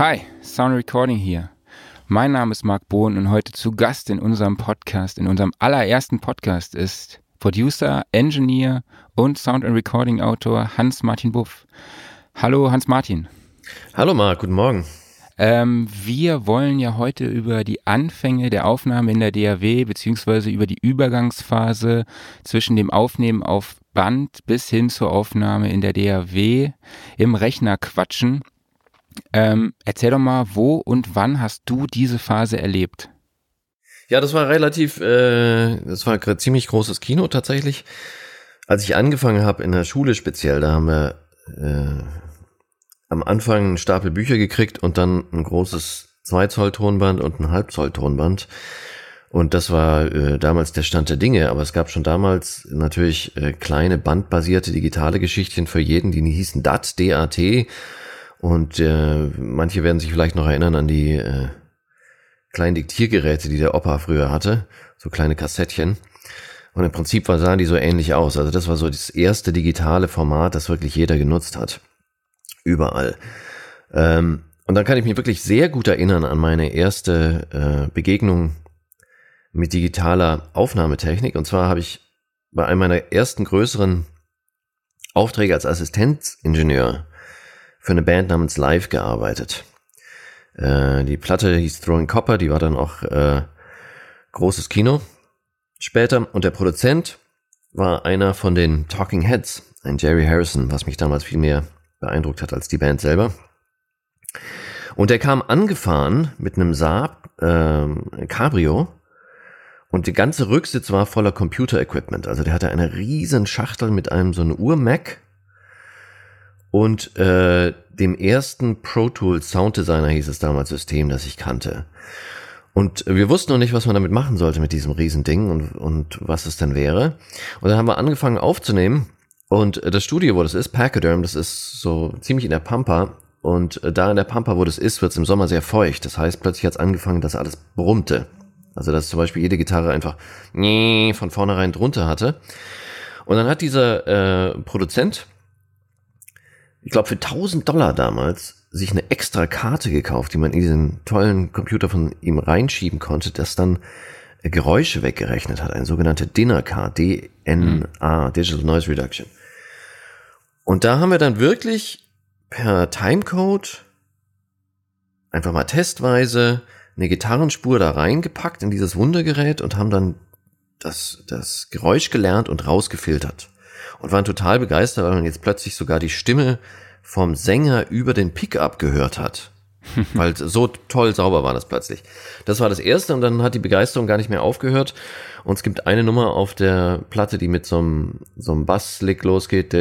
Hi, Sound Recording hier. Mein Name ist Marc Bohn und heute zu Gast in unserem Podcast, in unserem allerersten Podcast ist Producer, Engineer und Sound and Recording Autor Hans-Martin Buff. Hallo Hans-Martin. Hallo Marc, guten Morgen. Ähm, wir wollen ja heute über die Anfänge der Aufnahme in der DAW beziehungsweise über die Übergangsphase zwischen dem Aufnehmen auf Band bis hin zur Aufnahme in der DAW im Rechner quatschen. Ähm, erzähl doch mal, wo und wann hast du diese Phase erlebt? Ja, das war relativ, äh, das war ein ziemlich großes Kino tatsächlich. Als ich angefangen habe in der Schule speziell, da haben wir äh, am Anfang einen Stapel Bücher gekriegt und dann ein großes 2 Zoll Tonband und ein Halb Zoll Tonband. Und das war äh, damals der Stand der Dinge, aber es gab schon damals natürlich äh, kleine bandbasierte digitale Geschichten für jeden, die hießen DAT, DAT und äh, manche werden sich vielleicht noch erinnern an die äh, kleinen Diktiergeräte, die der Opa früher hatte, so kleine Kassettchen. Und im Prinzip sahen die so ähnlich aus. Also das war so das erste digitale Format, das wirklich jeder genutzt hat. Überall. Ähm, und dann kann ich mich wirklich sehr gut erinnern an meine erste äh, Begegnung mit digitaler Aufnahmetechnik. Und zwar habe ich bei einem meiner ersten größeren Aufträge als Assistenzingenieur für eine Band namens Live gearbeitet. Äh, die Platte hieß Throwing Copper, die war dann auch äh, großes Kino später. Und der Produzent war einer von den Talking Heads, ein Jerry Harrison, was mich damals viel mehr beeindruckt hat als die Band selber. Und der kam angefahren mit einem Saab äh, Cabrio und der ganze Rücksitz war voller Computer-Equipment. Also der hatte eine riesen Schachtel mit einem so einem Uhr-Mac und äh, dem ersten Pro Tools Sound Designer hieß es damals System, das ich kannte. Und wir wussten noch nicht, was man damit machen sollte mit diesem Riesending und, und was es denn wäre. Und dann haben wir angefangen aufzunehmen. Und das Studio, wo das ist, Pachyderm, das ist so ziemlich in der Pampa. Und da in der Pampa, wo das ist, wird es im Sommer sehr feucht. Das heißt, plötzlich hat es angefangen, dass alles brummte. Also, dass zum Beispiel jede Gitarre einfach von vornherein drunter hatte. Und dann hat dieser äh, Produzent ich glaube, für 1000 Dollar damals sich eine extra Karte gekauft, die man in diesen tollen Computer von ihm reinschieben konnte, das dann äh, Geräusche weggerechnet hat, eine sogenannte Dinner Card, D-N-A, mhm. Digital Noise Reduction. Und da haben wir dann wirklich per Timecode einfach mal testweise eine Gitarrenspur da reingepackt in dieses Wundergerät und haben dann das, das Geräusch gelernt und rausgefiltert und waren total begeistert, weil man jetzt plötzlich sogar die Stimme vom Sänger über den Pickup gehört hat. weil so toll sauber war das plötzlich. Das war das erste und dann hat die Begeisterung gar nicht mehr aufgehört. Und es gibt eine Nummer auf der Platte, die mit so einem, so einem Basslick losgeht.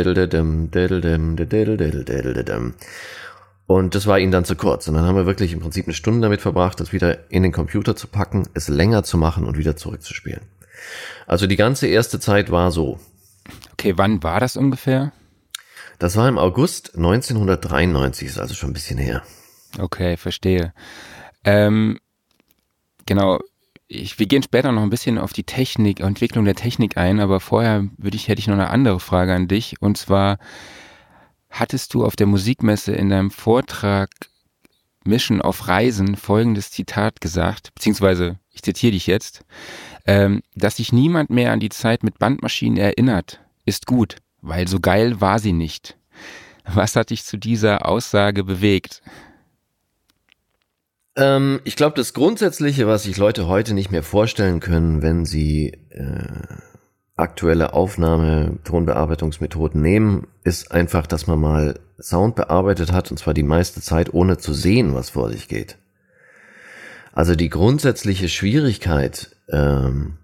Und das war ihnen dann zu kurz. Und dann haben wir wirklich im Prinzip eine Stunde damit verbracht, das wieder in den Computer zu packen, es länger zu machen und wieder zurückzuspielen. Also die ganze erste Zeit war so. Okay, wann war das ungefähr? Das war im August 1993, ist also schon ein bisschen her. Okay, verstehe. Ähm, genau, ich, wir gehen später noch ein bisschen auf die Technik, Entwicklung der Technik ein, aber vorher würde ich, hätte ich noch eine andere Frage an dich. Und zwar, hattest du auf der Musikmesse in deinem Vortrag Mission auf Reisen folgendes Zitat gesagt, beziehungsweise ich zitiere dich jetzt, ähm, dass sich niemand mehr an die Zeit mit Bandmaschinen erinnert, ist gut, weil so geil war sie nicht. Was hat dich zu dieser Aussage bewegt? Ähm, ich glaube, das Grundsätzliche, was sich Leute heute nicht mehr vorstellen können, wenn sie äh, aktuelle Aufnahme, Tonbearbeitungsmethoden nehmen, ist einfach, dass man mal Sound bearbeitet hat, und zwar die meiste Zeit, ohne zu sehen, was vor sich geht. Also die grundsätzliche Schwierigkeit, ähm,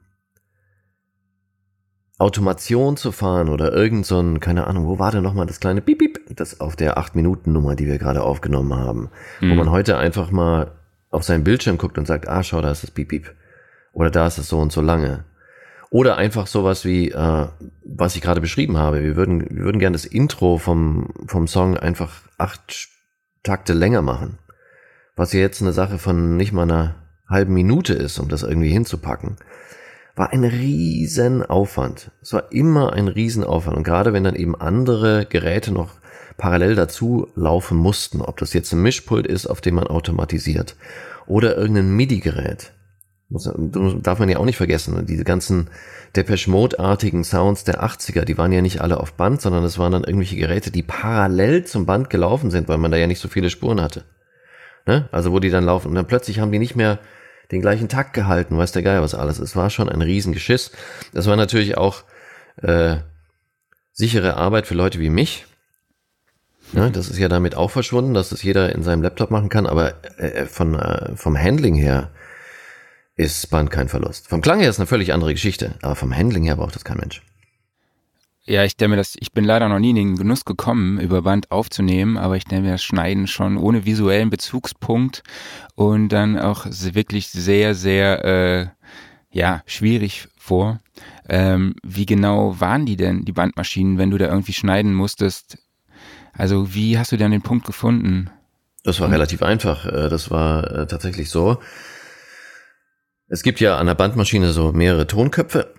Automation zu fahren oder irgend so ein, keine Ahnung, wo war denn nochmal das kleine Piep, Piep, das auf der 8-Minuten-Nummer, die wir gerade aufgenommen haben, mhm. wo man heute einfach mal auf seinen Bildschirm guckt und sagt, ah, schau, da ist das Piep, Piep. Oder da ist es so und so lange. Oder einfach sowas wie, äh, was ich gerade beschrieben habe. Wir würden, wir würden gerne das Intro vom, vom Song einfach acht Takte länger machen. Was ja jetzt eine Sache von nicht mal einer halben Minute ist, um das irgendwie hinzupacken war ein Riesenaufwand. Es war immer ein Riesenaufwand. Und gerade wenn dann eben andere Geräte noch parallel dazu laufen mussten. Ob das jetzt ein Mischpult ist, auf dem man automatisiert oder irgendein MIDI-Gerät. Darf man ja auch nicht vergessen. Diese ganzen Depeche Mode-artigen Sounds der 80er, die waren ja nicht alle auf Band, sondern es waren dann irgendwelche Geräte, die parallel zum Band gelaufen sind, weil man da ja nicht so viele Spuren hatte. Ne? Also wo die dann laufen. Und dann plötzlich haben die nicht mehr den gleichen Takt gehalten, weiß der Geier was alles. Es war schon ein Riesengeschiss. Das war natürlich auch äh, sichere Arbeit für Leute wie mich. Ja, das ist ja damit auch verschwunden, dass das jeder in seinem Laptop machen kann, aber äh, äh, von, äh, vom Handling her ist Band kein Verlust. Vom Klang her ist eine völlig andere Geschichte, aber vom Handling her braucht das kein Mensch. Ja, ich denke mir das, ich bin leider noch nie in den Genuss gekommen, über Band aufzunehmen, aber ich denke mir das Schneiden schon ohne visuellen Bezugspunkt und dann auch wirklich sehr, sehr, äh, ja, schwierig vor. Ähm, wie genau waren die denn, die Bandmaschinen, wenn du da irgendwie schneiden musstest? Also wie hast du denn den Punkt gefunden? Das war relativ einfach. Äh, das war äh, tatsächlich so. Es gibt ja an der Bandmaschine so mehrere Tonköpfe.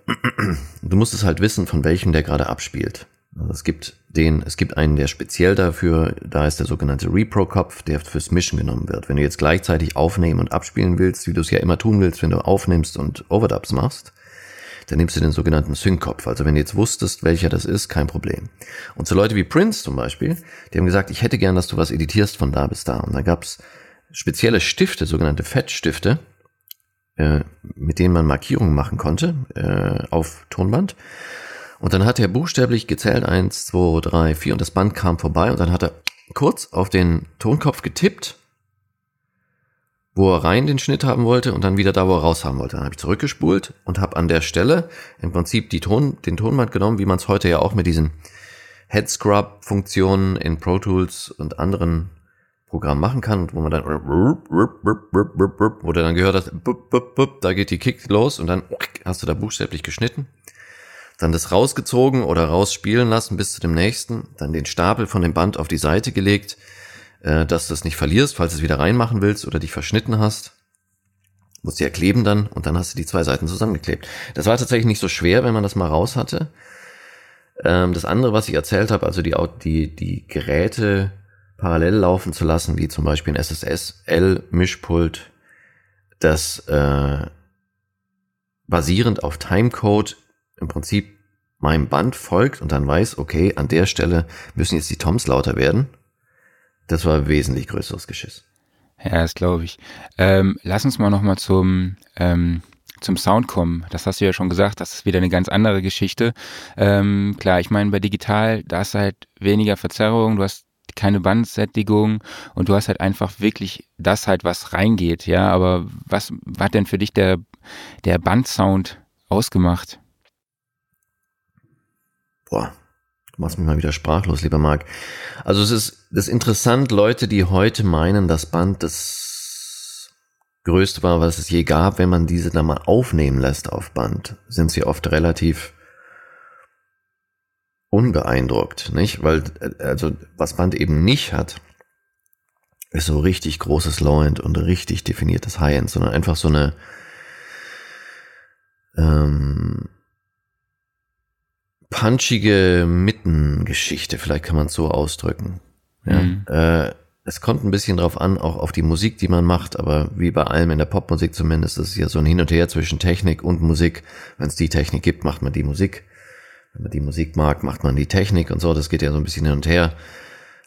Du musst es halt wissen, von welchem der gerade abspielt. Also es gibt den, es gibt einen, der speziell dafür, da ist der sogenannte Repro-Kopf, der fürs Mischen genommen wird. Wenn du jetzt gleichzeitig aufnehmen und abspielen willst, wie du es ja immer tun willst, wenn du aufnimmst und Overdubs machst, dann nimmst du den sogenannten Sync-Kopf. Also wenn du jetzt wusstest, welcher das ist, kein Problem. Und so Leute wie Prince zum Beispiel, die haben gesagt, ich hätte gern, dass du was editierst von da bis da. Und da gab's spezielle Stifte, sogenannte Fettstifte, äh, mit denen man Markierungen machen konnte äh, auf Tonband. Und dann hat er buchstäblich gezählt, eins, zwei, drei, vier, und das Band kam vorbei und dann hat er kurz auf den Tonkopf getippt wo er rein den Schnitt haben wollte und dann wieder da, wo er raus haben wollte. Dann habe ich zurückgespult und habe an der Stelle im Prinzip die Ton, den Tonband genommen, wie man es heute ja auch mit diesen Head Scrub Funktionen in Pro Tools und anderen Programmen machen kann, wo man dann wo du dann gehört hast, da geht die Kick los und dann hast du da buchstäblich geschnitten. Dann das rausgezogen oder rausspielen lassen bis zu dem nächsten, dann den Stapel von dem Band auf die Seite gelegt, äh, dass du es nicht verlierst, falls du es wieder reinmachen willst oder dich verschnitten hast. Musst du ja kleben dann und dann hast du die zwei Seiten zusammengeklebt. Das war tatsächlich nicht so schwer, wenn man das mal raus hatte. Ähm, das andere, was ich erzählt habe, also die, die, die Geräte parallel laufen zu lassen, wie zum Beispiel ein SSL-Mischpult, das äh, basierend auf Timecode im Prinzip meinem Band folgt und dann weiß, okay, an der Stelle müssen jetzt die Toms lauter werden das war wesentlich größeres Geschiss. Ja, das glaube ich. Ähm, lass uns mal nochmal zum, ähm, zum Sound kommen. Das hast du ja schon gesagt, das ist wieder eine ganz andere Geschichte. Ähm, klar, ich meine, bei digital, da ist halt weniger Verzerrung, du hast keine Bandsättigung und du hast halt einfach wirklich das halt, was reingeht, ja. Aber was hat denn für dich der, der Bandsound ausgemacht? Boah, Du machst mich mal wieder sprachlos, lieber Marc. Also es ist, das ist interessant, Leute, die heute meinen, das Band das größte war, was es je gab, wenn man diese dann mal aufnehmen lässt auf Band, sind sie oft relativ unbeeindruckt, nicht? Weil, also, was Band eben nicht hat, ist so richtig großes Low-End und richtig definiertes High-End, sondern einfach so eine, ähm, punchige Mittengeschichte, vielleicht kann man es so ausdrücken. Ja, mhm. äh, es kommt ein bisschen drauf an, auch auf die Musik, die man macht, aber wie bei allem in der Popmusik zumindest, ist es ja so ein Hin und Her zwischen Technik und Musik. Wenn es die Technik gibt, macht man die Musik. Wenn man die Musik mag, macht man die Technik und so. Das geht ja so ein bisschen hin und her.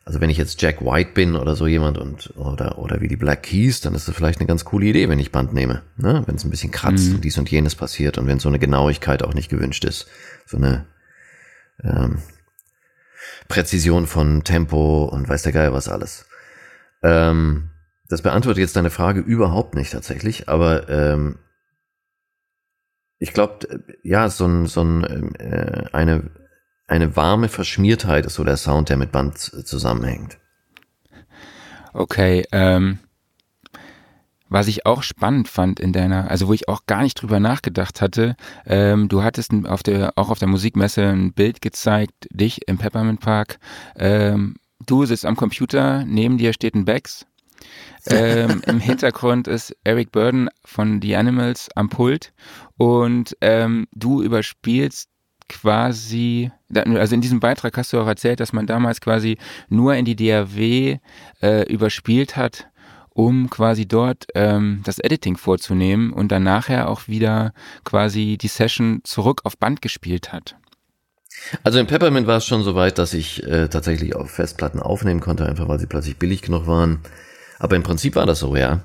Also wenn ich jetzt Jack White bin oder so jemand und oder oder wie die Black Keys, dann ist das vielleicht eine ganz coole Idee, wenn ich Band nehme. Ne? Wenn es ein bisschen kratzt mhm. und dies und jenes passiert und wenn so eine Genauigkeit auch nicht gewünscht ist. So eine ähm, Präzision von Tempo und weiß der Geil was alles. Ähm, das beantwortet jetzt deine Frage überhaupt nicht tatsächlich, aber ähm, ich glaube, ja, so ein, so ein, äh, eine, eine warme Verschmiertheit ist so der Sound, der mit Band zusammenhängt. Okay, ähm, was ich auch spannend fand in deiner, also wo ich auch gar nicht drüber nachgedacht hatte, ähm, du hattest auf der, auch auf der Musikmesse ein Bild gezeigt, dich im Peppermint Park. Ähm, du sitzt am Computer, neben dir steht ein Bags. Ähm, Im Hintergrund ist Eric Burden von The Animals am Pult und ähm, du überspielst quasi, also in diesem Beitrag hast du auch erzählt, dass man damals quasi nur in die DAW äh, überspielt hat, um quasi dort ähm, das Editing vorzunehmen und dann nachher auch wieder quasi die Session zurück auf Band gespielt hat. Also in Peppermint war es schon so weit, dass ich äh, tatsächlich auf Festplatten aufnehmen konnte, einfach weil sie plötzlich billig genug waren. Aber im Prinzip war das so, ja.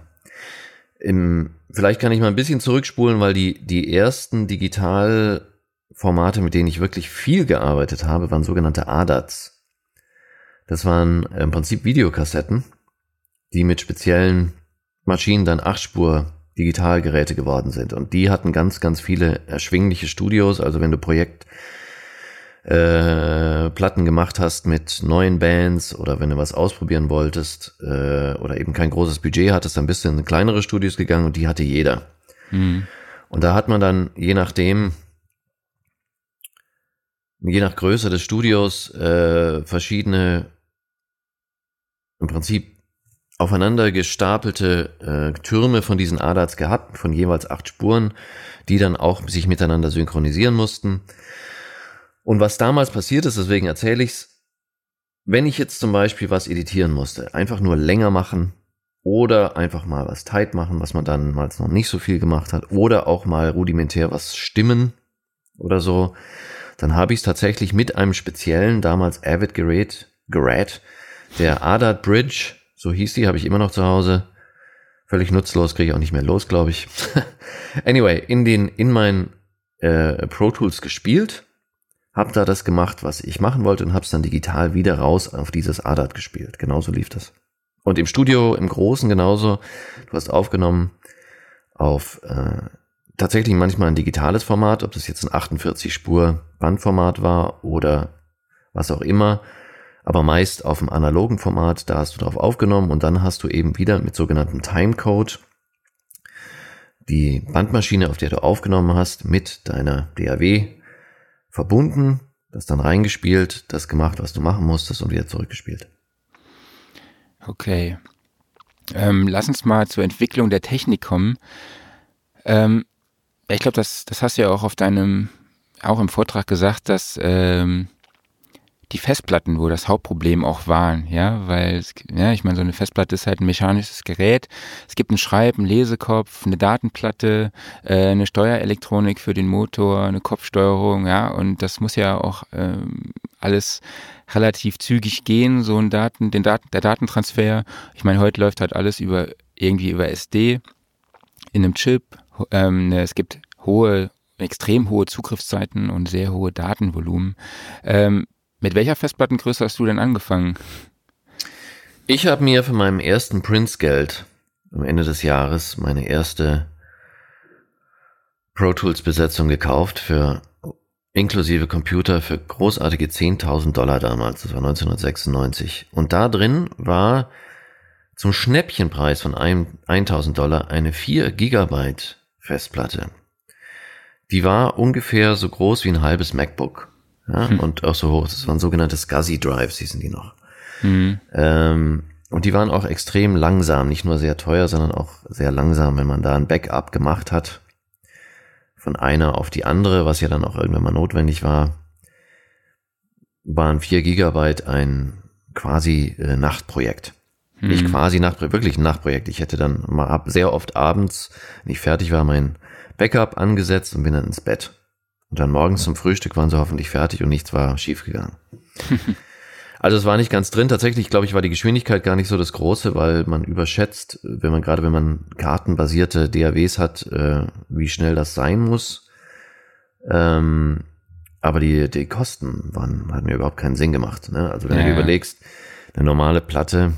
Im, vielleicht kann ich mal ein bisschen zurückspulen, weil die, die ersten Digitalformate, mit denen ich wirklich viel gearbeitet habe, waren sogenannte ADATs. Das waren im Prinzip Videokassetten, die mit speziellen Maschinen dann Achtspur Digitalgeräte geworden sind. Und die hatten ganz, ganz viele erschwingliche Studios. Also wenn du Projekt äh, Platten gemacht hast mit neuen Bands oder wenn du was ausprobieren wolltest äh, oder eben kein großes Budget hattest, dann bist du in kleinere Studios gegangen und die hatte jeder. Mhm. Und da hat man dann je nachdem, je nach Größe des Studios, äh, verschiedene im Prinzip aufeinander gestapelte äh, Türme von diesen ADATs gehabt, von jeweils acht Spuren, die dann auch sich miteinander synchronisieren mussten. Und was damals passiert ist, deswegen erzähle ich's, wenn ich jetzt zum Beispiel was editieren musste, einfach nur länger machen oder einfach mal was tight machen, was man dann mal noch nicht so viel gemacht hat, oder auch mal rudimentär was stimmen oder so, dann habe ich es tatsächlich mit einem speziellen, damals Avid Gerät, Gerät, der ADAT Bridge, so hieß die, habe ich immer noch zu Hause. Völlig nutzlos, kriege ich auch nicht mehr los, glaube ich. anyway, in den, in meinen äh, Pro Tools gespielt hab da das gemacht, was ich machen wollte und hab's dann digital wieder raus auf dieses ADAT gespielt. Genauso lief das. Und im Studio im Großen genauso. Du hast aufgenommen auf äh, tatsächlich manchmal ein digitales Format, ob das jetzt ein 48 Spur Bandformat war oder was auch immer, aber meist auf dem analogen Format, da hast du drauf aufgenommen und dann hast du eben wieder mit sogenannten Timecode die Bandmaschine, auf der du aufgenommen hast, mit deiner DAW verbunden, das dann reingespielt, das gemacht, was du machen musstest und wieder zurückgespielt. Okay. Ähm, lass uns mal zur Entwicklung der Technik kommen. Ähm, ich glaube, das, das hast du ja auch auf deinem, auch im Vortrag gesagt, dass ähm, die Festplatten wo das Hauptproblem auch waren, ja, weil, ja, ich meine, so eine Festplatte ist halt ein mechanisches Gerät. Es gibt einen Schreib-, einen Lesekopf, eine Datenplatte, äh, eine Steuerelektronik für den Motor, eine Kopfsteuerung, ja, und das muss ja auch ähm, alles relativ zügig gehen, so ein Daten, den Daten, der Datentransfer. Ich meine, heute läuft halt alles über irgendwie über SD in einem Chip. Ähm, ne, es gibt hohe extrem hohe Zugriffszeiten und sehr hohe Datenvolumen. Ähm, mit welcher Festplattengröße hast du denn angefangen? Ich habe mir von meinem ersten Prince-Geld am Ende des Jahres meine erste Pro Tools Besetzung gekauft für inklusive Computer für großartige 10.000 Dollar damals. Das war 1996. Und da drin war zum Schnäppchenpreis von 1.000 Dollar eine 4 Gigabyte Festplatte. Die war ungefähr so groß wie ein halbes MacBook ja, hm. und auch so hoch. Das waren sogenannte SCSI Drives, hießen die noch. Hm. Ähm, und die waren auch extrem langsam, nicht nur sehr teuer, sondern auch sehr langsam, wenn man da ein Backup gemacht hat von einer auf die andere, was ja dann auch irgendwann mal notwendig war, waren vier Gigabyte ein quasi äh, Nachtprojekt. Hm. Nicht quasi Nachtprojekt, wirklich ein Nachtprojekt. Ich hätte dann mal ab, sehr oft abends, wenn ich fertig war, mein Backup angesetzt und bin dann ins Bett. Und dann morgens zum Frühstück waren sie hoffentlich fertig und nichts war schiefgegangen. also es war nicht ganz drin. Tatsächlich, glaube ich, war die Geschwindigkeit gar nicht so das Große, weil man überschätzt, wenn man gerade wenn man kartenbasierte DAWs hat, äh, wie schnell das sein muss. Ähm, aber die, die Kosten waren, hatten mir überhaupt keinen Sinn gemacht. Ne? Also wenn ja, du dir überlegst, eine normale Platte,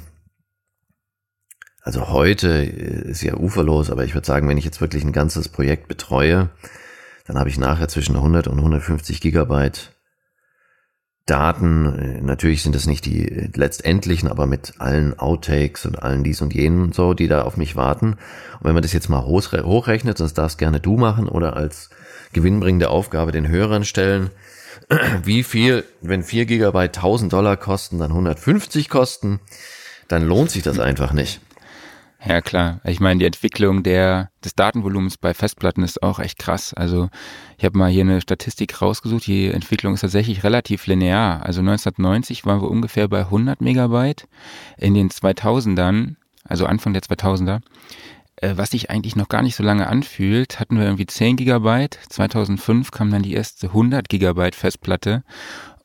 also heute ist ja uferlos, aber ich würde sagen, wenn ich jetzt wirklich ein ganzes Projekt betreue, dann habe ich nachher zwischen 100 und 150 Gigabyte Daten. Natürlich sind das nicht die letztendlichen, aber mit allen Outtakes und allen dies und jenen und so, die da auf mich warten. Und wenn man das jetzt mal hochrechnet, das darfst gerne du machen oder als gewinnbringende Aufgabe den Hörern stellen, wie viel, wenn 4 Gigabyte 1000 Dollar kosten, dann 150 kosten, dann lohnt sich das einfach nicht. Ja, klar. Ich meine, die Entwicklung der, des Datenvolumens bei Festplatten ist auch echt krass. Also ich habe mal hier eine Statistik rausgesucht. Die Entwicklung ist tatsächlich relativ linear. Also 1990 waren wir ungefähr bei 100 Megabyte. In den 2000ern, also Anfang der 2000er, äh, was sich eigentlich noch gar nicht so lange anfühlt, hatten wir irgendwie 10 Gigabyte. 2005 kam dann die erste 100 Gigabyte Festplatte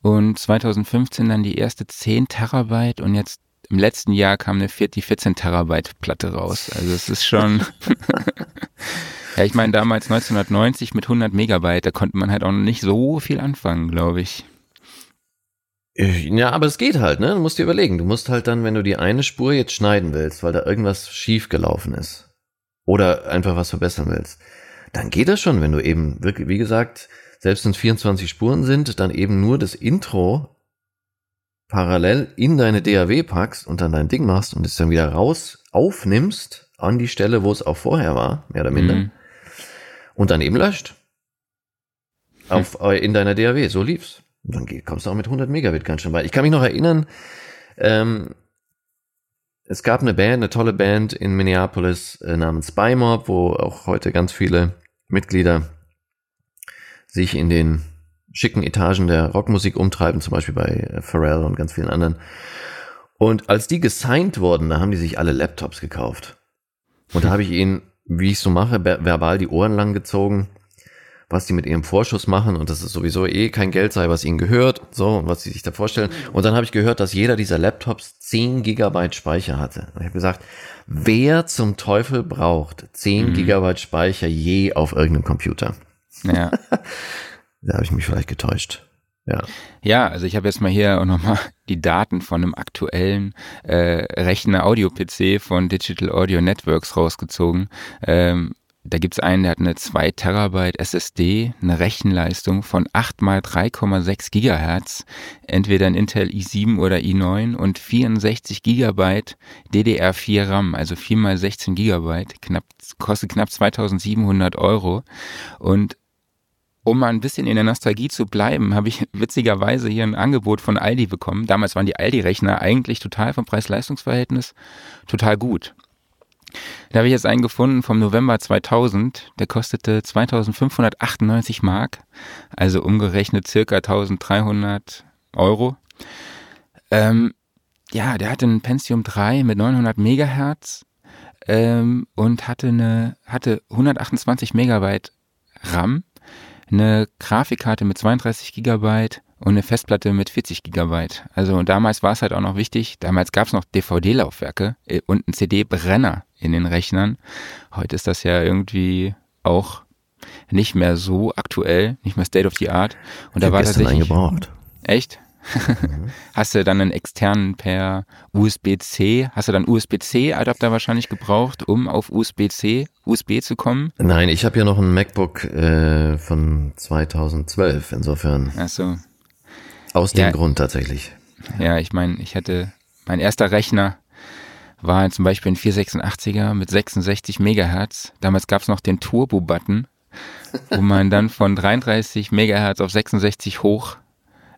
und 2015 dann die erste 10 Terabyte und jetzt im letzten Jahr kam eine, die 14 Terabyte Platte raus. Also es ist schon, ja, ich meine damals 1990 mit 100 Megabyte, da konnte man halt auch noch nicht so viel anfangen, glaube ich. Äh, ja, aber es geht halt, ne? Du musst dir überlegen. Du musst halt dann, wenn du die eine Spur jetzt schneiden willst, weil da irgendwas schief gelaufen ist oder einfach was verbessern willst, dann geht das schon, wenn du eben wirklich, wie gesagt, selbst wenn es 24 Spuren sind, dann eben nur das Intro parallel in deine DAW packst und dann dein Ding machst und es dann wieder raus aufnimmst an die Stelle, wo es auch vorher war, mehr oder minder, mhm. und dann eben löscht. Auf, hm. in deiner DAW, so lief's. Und dann geht, kommst du auch mit 100 Megabit ganz schön weit. Ich kann mich noch erinnern, ähm, es gab eine Band, eine tolle Band in Minneapolis äh, namens Spymob, wo auch heute ganz viele Mitglieder sich in den schicken Etagen der Rockmusik umtreiben, zum Beispiel bei äh, Pharrell und ganz vielen anderen. Und als die gesigned wurden, da haben die sich alle Laptops gekauft. Und da habe ich ihnen, wie ich so mache, verbal die Ohren lang gezogen, was die mit ihrem Vorschuss machen und dass es sowieso eh kein Geld sei, was ihnen gehört, so und was sie sich da vorstellen. Und dann habe ich gehört, dass jeder dieser Laptops 10 Gigabyte Speicher hatte. Und ich habe gesagt, wer zum Teufel braucht 10 mhm. Gigabyte Speicher je auf irgendeinem Computer? Ja. Da habe ich mich vielleicht getäuscht. Ja. Ja, also ich habe jetzt mal hier auch nochmal die Daten von einem aktuellen äh, Rechner Audio-PC von Digital Audio Networks rausgezogen. Ähm, da gibt's einen, der hat eine 2 Terabyte SSD, eine Rechenleistung von 8 mal 3,6 Gigahertz, entweder ein Intel i7 oder i9 und 64 Gigabyte DDR4 RAM, also 4 mal 16 Gigabyte, knapp, kostet knapp 2700 Euro. Und um mal ein bisschen in der Nostalgie zu bleiben, habe ich witzigerweise hier ein Angebot von Aldi bekommen. Damals waren die Aldi-Rechner eigentlich total vom Preis-Leistungs-Verhältnis total gut. Da habe ich jetzt einen gefunden vom November 2000, der kostete 2598 Mark, also umgerechnet circa 1300 Euro. Ähm, ja, der hatte einen Pentium 3 mit 900 Megahertz ähm, und hatte eine hatte 128 Megabyte RAM eine Grafikkarte mit 32 Gigabyte und eine Festplatte mit 40 Gigabyte. Also damals war es halt auch noch wichtig, damals gab es noch DVD-Laufwerke äh, und einen CD-Brenner in den Rechnern. Heute ist das ja irgendwie auch nicht mehr so aktuell, nicht mehr State of the Art. Und ich da war eingebraucht. Echt? Mhm. Hast du dann einen externen per USB-C, hast du dann USB-C-Adapter wahrscheinlich gebraucht, um auf USB-C, USB zu kommen? Nein, ich habe ja noch ein MacBook äh, von 2012, insofern. Ach so. Aus dem ja, Grund tatsächlich. Ja, ich meine, ich hatte, mein erster Rechner war zum Beispiel ein 486er mit 66 Megahertz. Damals gab es noch den Turbo-Button, wo man dann von 33 Megahertz auf 66 hoch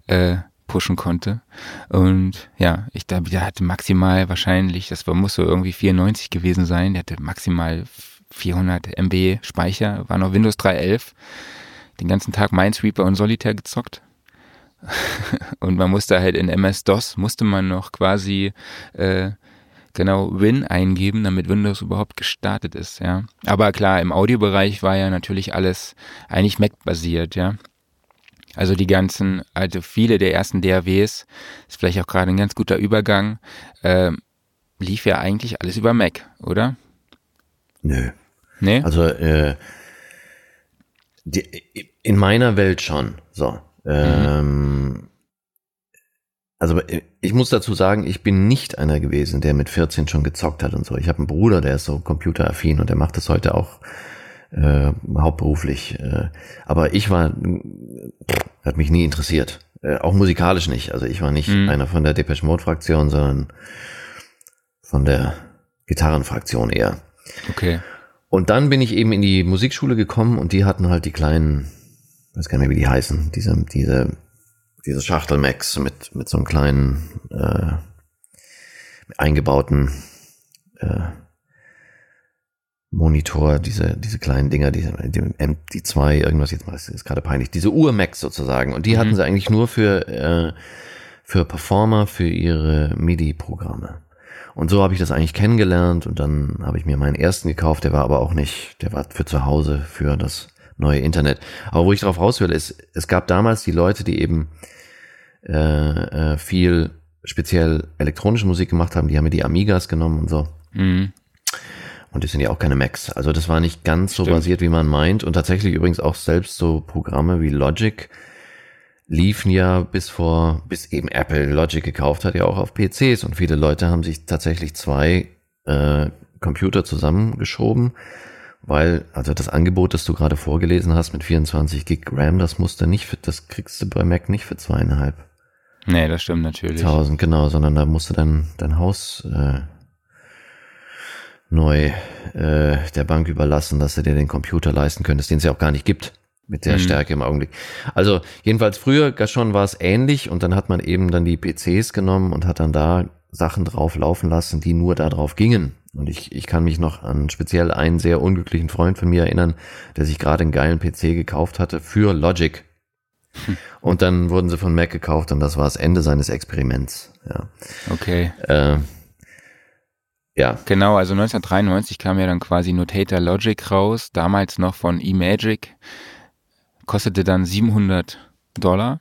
äh, pushen konnte. Und ja, ich glaube, der hatte maximal wahrscheinlich, das war, muss so irgendwie 94 gewesen sein, der hatte maximal 400 MB Speicher, war noch Windows 3.11, den ganzen Tag Minesweeper und Solitaire gezockt. und man musste halt in MS-DOS, musste man noch quasi äh, genau Win eingeben, damit Windows überhaupt gestartet ist, ja. Aber klar, im Audiobereich war ja natürlich alles eigentlich Mac-basiert, ja. Also die ganzen, also viele der ersten DAWs, ist vielleicht auch gerade ein ganz guter Übergang, äh, lief ja eigentlich alles über Mac, oder? Nö. Nee? Also äh, die, in meiner Welt schon. So. Ähm, mhm. Also ich muss dazu sagen, ich bin nicht einer gewesen, der mit 14 schon gezockt hat und so. Ich habe einen Bruder, der ist so computeraffin und der macht das heute auch äh, hauptberuflich. Äh, aber ich war, hat mich nie interessiert. Äh, auch musikalisch nicht. Also ich war nicht mhm. einer von der Depeche Mode Fraktion, sondern von der Gitarrenfraktion eher. Okay. Und dann bin ich eben in die Musikschule gekommen und die hatten halt die kleinen, weiß gar nicht mehr, wie die heißen, diese, diese, diese Schachtel-Max mit, mit so einem kleinen, äh, eingebauten, äh, Monitor, diese, diese kleinen Dinger, die, die zwei, irgendwas jetzt mal, ist gerade peinlich, diese Ur-Macs sozusagen. Und die mhm. hatten sie eigentlich nur für, äh, für Performer, für ihre MIDI-Programme. Und so habe ich das eigentlich kennengelernt und dann habe ich mir meinen ersten gekauft, der war aber auch nicht, der war für zu Hause, für das neue Internet. Aber wo ich darauf raus will, ist, es gab damals die Leute, die eben äh, äh, viel speziell elektronische Musik gemacht haben, die haben mir die Amigas genommen und so. Mhm. Und die sind ja auch keine Macs. Also das war nicht ganz Stimmt. so basiert, wie man meint. Und tatsächlich übrigens auch selbst so Programme wie Logic liefen ja bis vor, bis eben Apple Logic gekauft hat, ja auch auf PCs. Und viele Leute haben sich tatsächlich zwei äh, Computer zusammengeschoben, weil, also das Angebot, das du gerade vorgelesen hast mit 24 Gig RAM, das musste nicht für, das kriegst du bei Mac nicht für zweieinhalb. Nee, das stimmt natürlich. Tausend, genau, sondern da musste dann dein Haus äh, neu äh, der Bank überlassen, dass du dir den Computer leisten könntest, den es ja auch gar nicht gibt mit der mhm. Stärke im Augenblick. Also jedenfalls früher schon war es ähnlich und dann hat man eben dann die PCs genommen und hat dann da Sachen drauf laufen lassen, die nur da drauf gingen. Und ich, ich kann mich noch an speziell einen sehr unglücklichen Freund von mir erinnern, der sich gerade einen geilen PC gekauft hatte für Logic. Hm. Und dann wurden sie von Mac gekauft und das war das Ende seines Experiments. Ja. Okay. Äh, ja. Genau, also 1993 kam ja dann quasi Notator Logic raus, damals noch von eMagic, kostete dann 700 Dollar.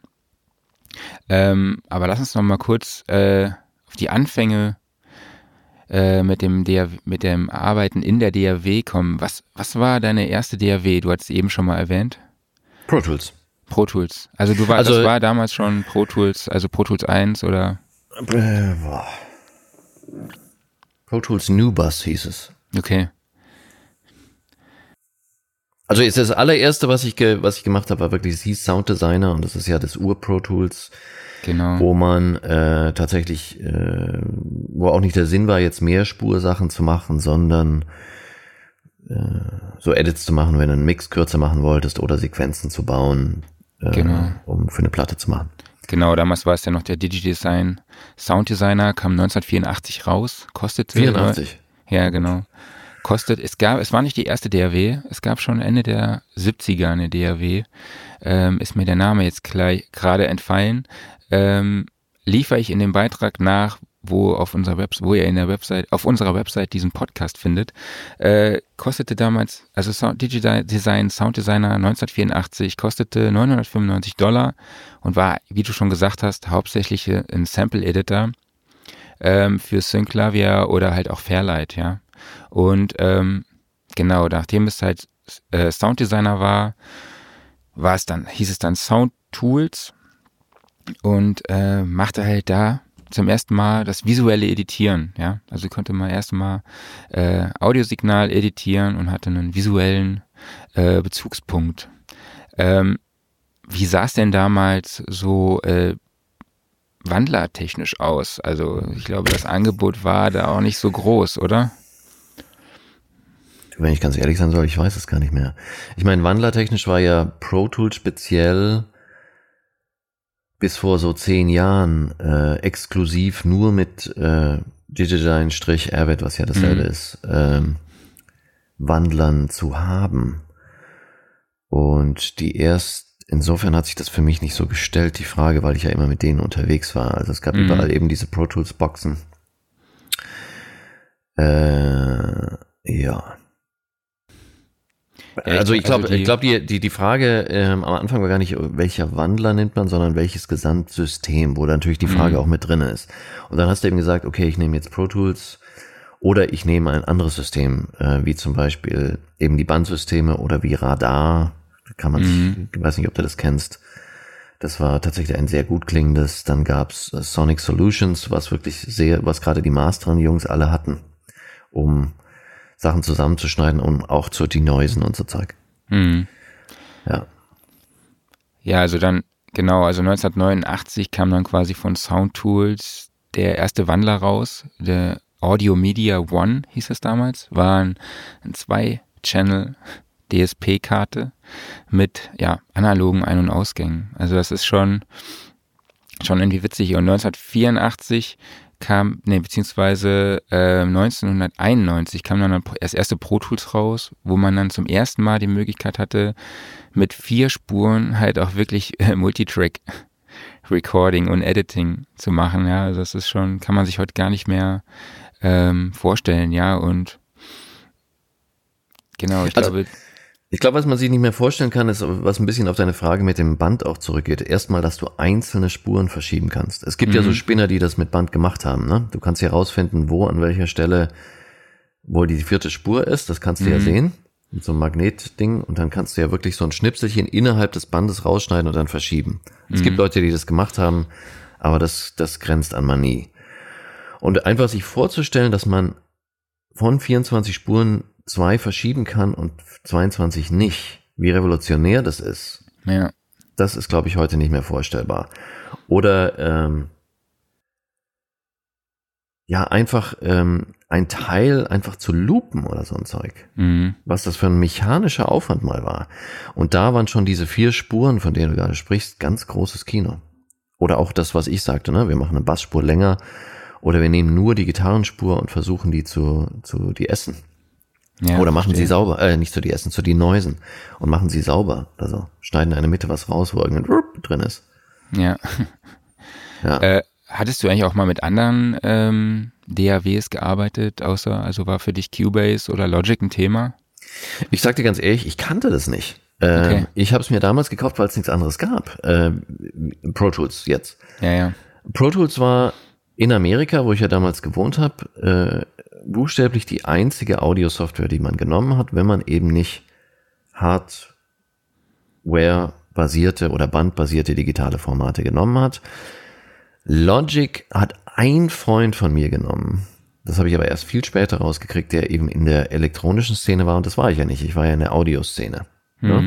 Ähm, aber lass uns noch mal kurz äh, auf die Anfänge äh, mit dem DAW, mit dem Arbeiten in der DAW kommen. Was, was war deine erste DAW? Du hattest eben schon mal erwähnt. Pro Tools. Pro Tools. Also du war, also, das war damals schon Pro Tools, also Pro Tools 1 oder? Äh, boah. Pro Tools New Bus hieß es. Okay. Also ist das allererste, was ich, ge, was ich gemacht habe, war wirklich, es hieß Sound Designer und das ist ja das Ur-Pro Tools. Genau. Wo man äh, tatsächlich, äh, wo auch nicht der Sinn war, jetzt mehr Spursachen zu machen, sondern äh, so Edits zu machen, wenn du einen Mix kürzer machen wolltest oder Sequenzen zu bauen, äh, genau. um für eine Platte zu machen. Genau, damals war es ja noch der Digidesign. Sounddesigner kam 1984 raus, kostete. 84. Ja, genau. Kostet, es gab, es war nicht die erste DAW, es gab schon Ende der 70er eine DAW. Ähm, ist mir der Name jetzt gleich gerade entfallen. Ähm, liefere ich in dem Beitrag nach, wo auf unserer Website, wo ihr in der Website, auf unserer Website diesen Podcast findet, äh, kostete damals, also Sound, Digidesign Sound Designer 1984 kostete 995 Dollar und war, wie du schon gesagt hast, hauptsächlich ein Sample Editor ähm, für Synclavier oder halt auch Fairlight, ja. Und ähm, genau, nachdem es halt äh, Sound Designer war, war es dann, hieß es dann Sound Tools und äh, machte halt da zum ersten Mal das visuelle Editieren, ja. Also konnte man erst mal äh, Audiosignal editieren und hatte einen visuellen äh, Bezugspunkt. Ähm, wie sah es denn damals so äh, wandlertechnisch aus? Also ich glaube, das Angebot war da auch nicht so groß, oder? Wenn ich ganz ehrlich sein soll, ich weiß es gar nicht mehr. Ich meine, wandlertechnisch war ja Pro Tools speziell bis vor so zehn Jahren äh, exklusiv nur mit äh, Digidine-Avid, was ja dasselbe mhm. ist, ähm, Wandlern zu haben. Und die erst, insofern hat sich das für mich nicht so gestellt, die Frage, weil ich ja immer mit denen unterwegs war. Also es gab mhm. überall eben diese Pro Tools Boxen. Äh, ja. Ja, also ich glaube, also ich glaube die, die die Frage ähm, am Anfang war gar nicht welcher Wandler nimmt man, sondern welches Gesamtsystem, wo dann natürlich die Frage mhm. auch mit drin ist. Und dann hast du eben gesagt, okay, ich nehme jetzt Pro Tools oder ich nehme ein anderes System, äh, wie zum Beispiel eben die Bandsysteme oder wie Radar. Da kann man mhm. ich weiß nicht, ob du das kennst. Das war tatsächlich ein sehr gut klingendes. Dann gab's äh, Sonic Solutions, was wirklich sehr, was gerade die Masteren-Jungs alle hatten, um Sachen zusammenzuschneiden und auch zu denoisen und so Zeug. Mhm. Ja. Ja, also dann, genau, also 1989 kam dann quasi von Sound Tools der erste Wandler raus, der Audio Media One hieß es damals, war ein, ein zwei-Channel DSP-Karte mit ja, analogen Ein- und Ausgängen. Also das ist schon, schon irgendwie witzig. Und 1984 kam, nee, beziehungsweise äh, 1991 kam dann das erste Pro Tools raus, wo man dann zum ersten Mal die Möglichkeit hatte, mit vier Spuren halt auch wirklich äh, Multitrack Recording und Editing zu machen. Ja, also das ist schon, kann man sich heute gar nicht mehr ähm, vorstellen, ja, und genau, ich also, glaube. Ich glaube, was man sich nicht mehr vorstellen kann, ist, was ein bisschen auf deine Frage mit dem Band auch zurückgeht. Erstmal, dass du einzelne Spuren verschieben kannst. Es gibt mhm. ja so mhm. Spinner, die das mit Band gemacht haben. Ne? Du kannst herausfinden, wo an welcher Stelle, wo die vierte Spur ist. Das kannst du mhm. ja sehen mit so einem Magnetding und dann kannst du ja wirklich so ein Schnipselchen innerhalb des Bandes rausschneiden und dann verschieben. Mhm. Es gibt mhm. Leute, die das gemacht haben, aber das, das grenzt an Manie. Und einfach sich vorzustellen, dass man von 24 Spuren zwei verschieben kann und 22 nicht, wie revolutionär das ist, ja. das ist, glaube ich, heute nicht mehr vorstellbar. Oder ähm, ja, einfach ähm, ein Teil einfach zu loopen oder so ein Zeug. Mhm. Was das für ein mechanischer Aufwand mal war. Und da waren schon diese vier Spuren, von denen du gerade sprichst, ganz großes Kino. Oder auch das, was ich sagte, ne? Wir machen eine Bassspur länger oder wir nehmen nur die Gitarrenspur und versuchen die zu, zu die essen. Ja, oder machen verstehe. sie sauber, äh, nicht zu die essen, zu die Neusen und machen sie sauber. Also schneiden in der Mitte was raus, wo irgendein drin ist. Ja. ja. Äh, hattest du eigentlich auch mal mit anderen ähm, DAWs gearbeitet, außer, also war für dich Cubase oder Logic ein Thema? Ich sag dir ganz ehrlich, ich kannte das nicht. Äh, okay. Ich habe es mir damals gekauft, weil es nichts anderes gab. Äh, Pro Tools jetzt. Ja, ja. Pro Tools war in Amerika, wo ich ja damals gewohnt habe, äh, buchstäblich die einzige Audio-Software, die man genommen hat, wenn man eben nicht Hardware-basierte oder bandbasierte digitale Formate genommen hat. Logic hat ein Freund von mir genommen. Das habe ich aber erst viel später rausgekriegt, der eben in der elektronischen Szene war und das war ich ja nicht. Ich war ja in der Audioszene. Mhm. Ja.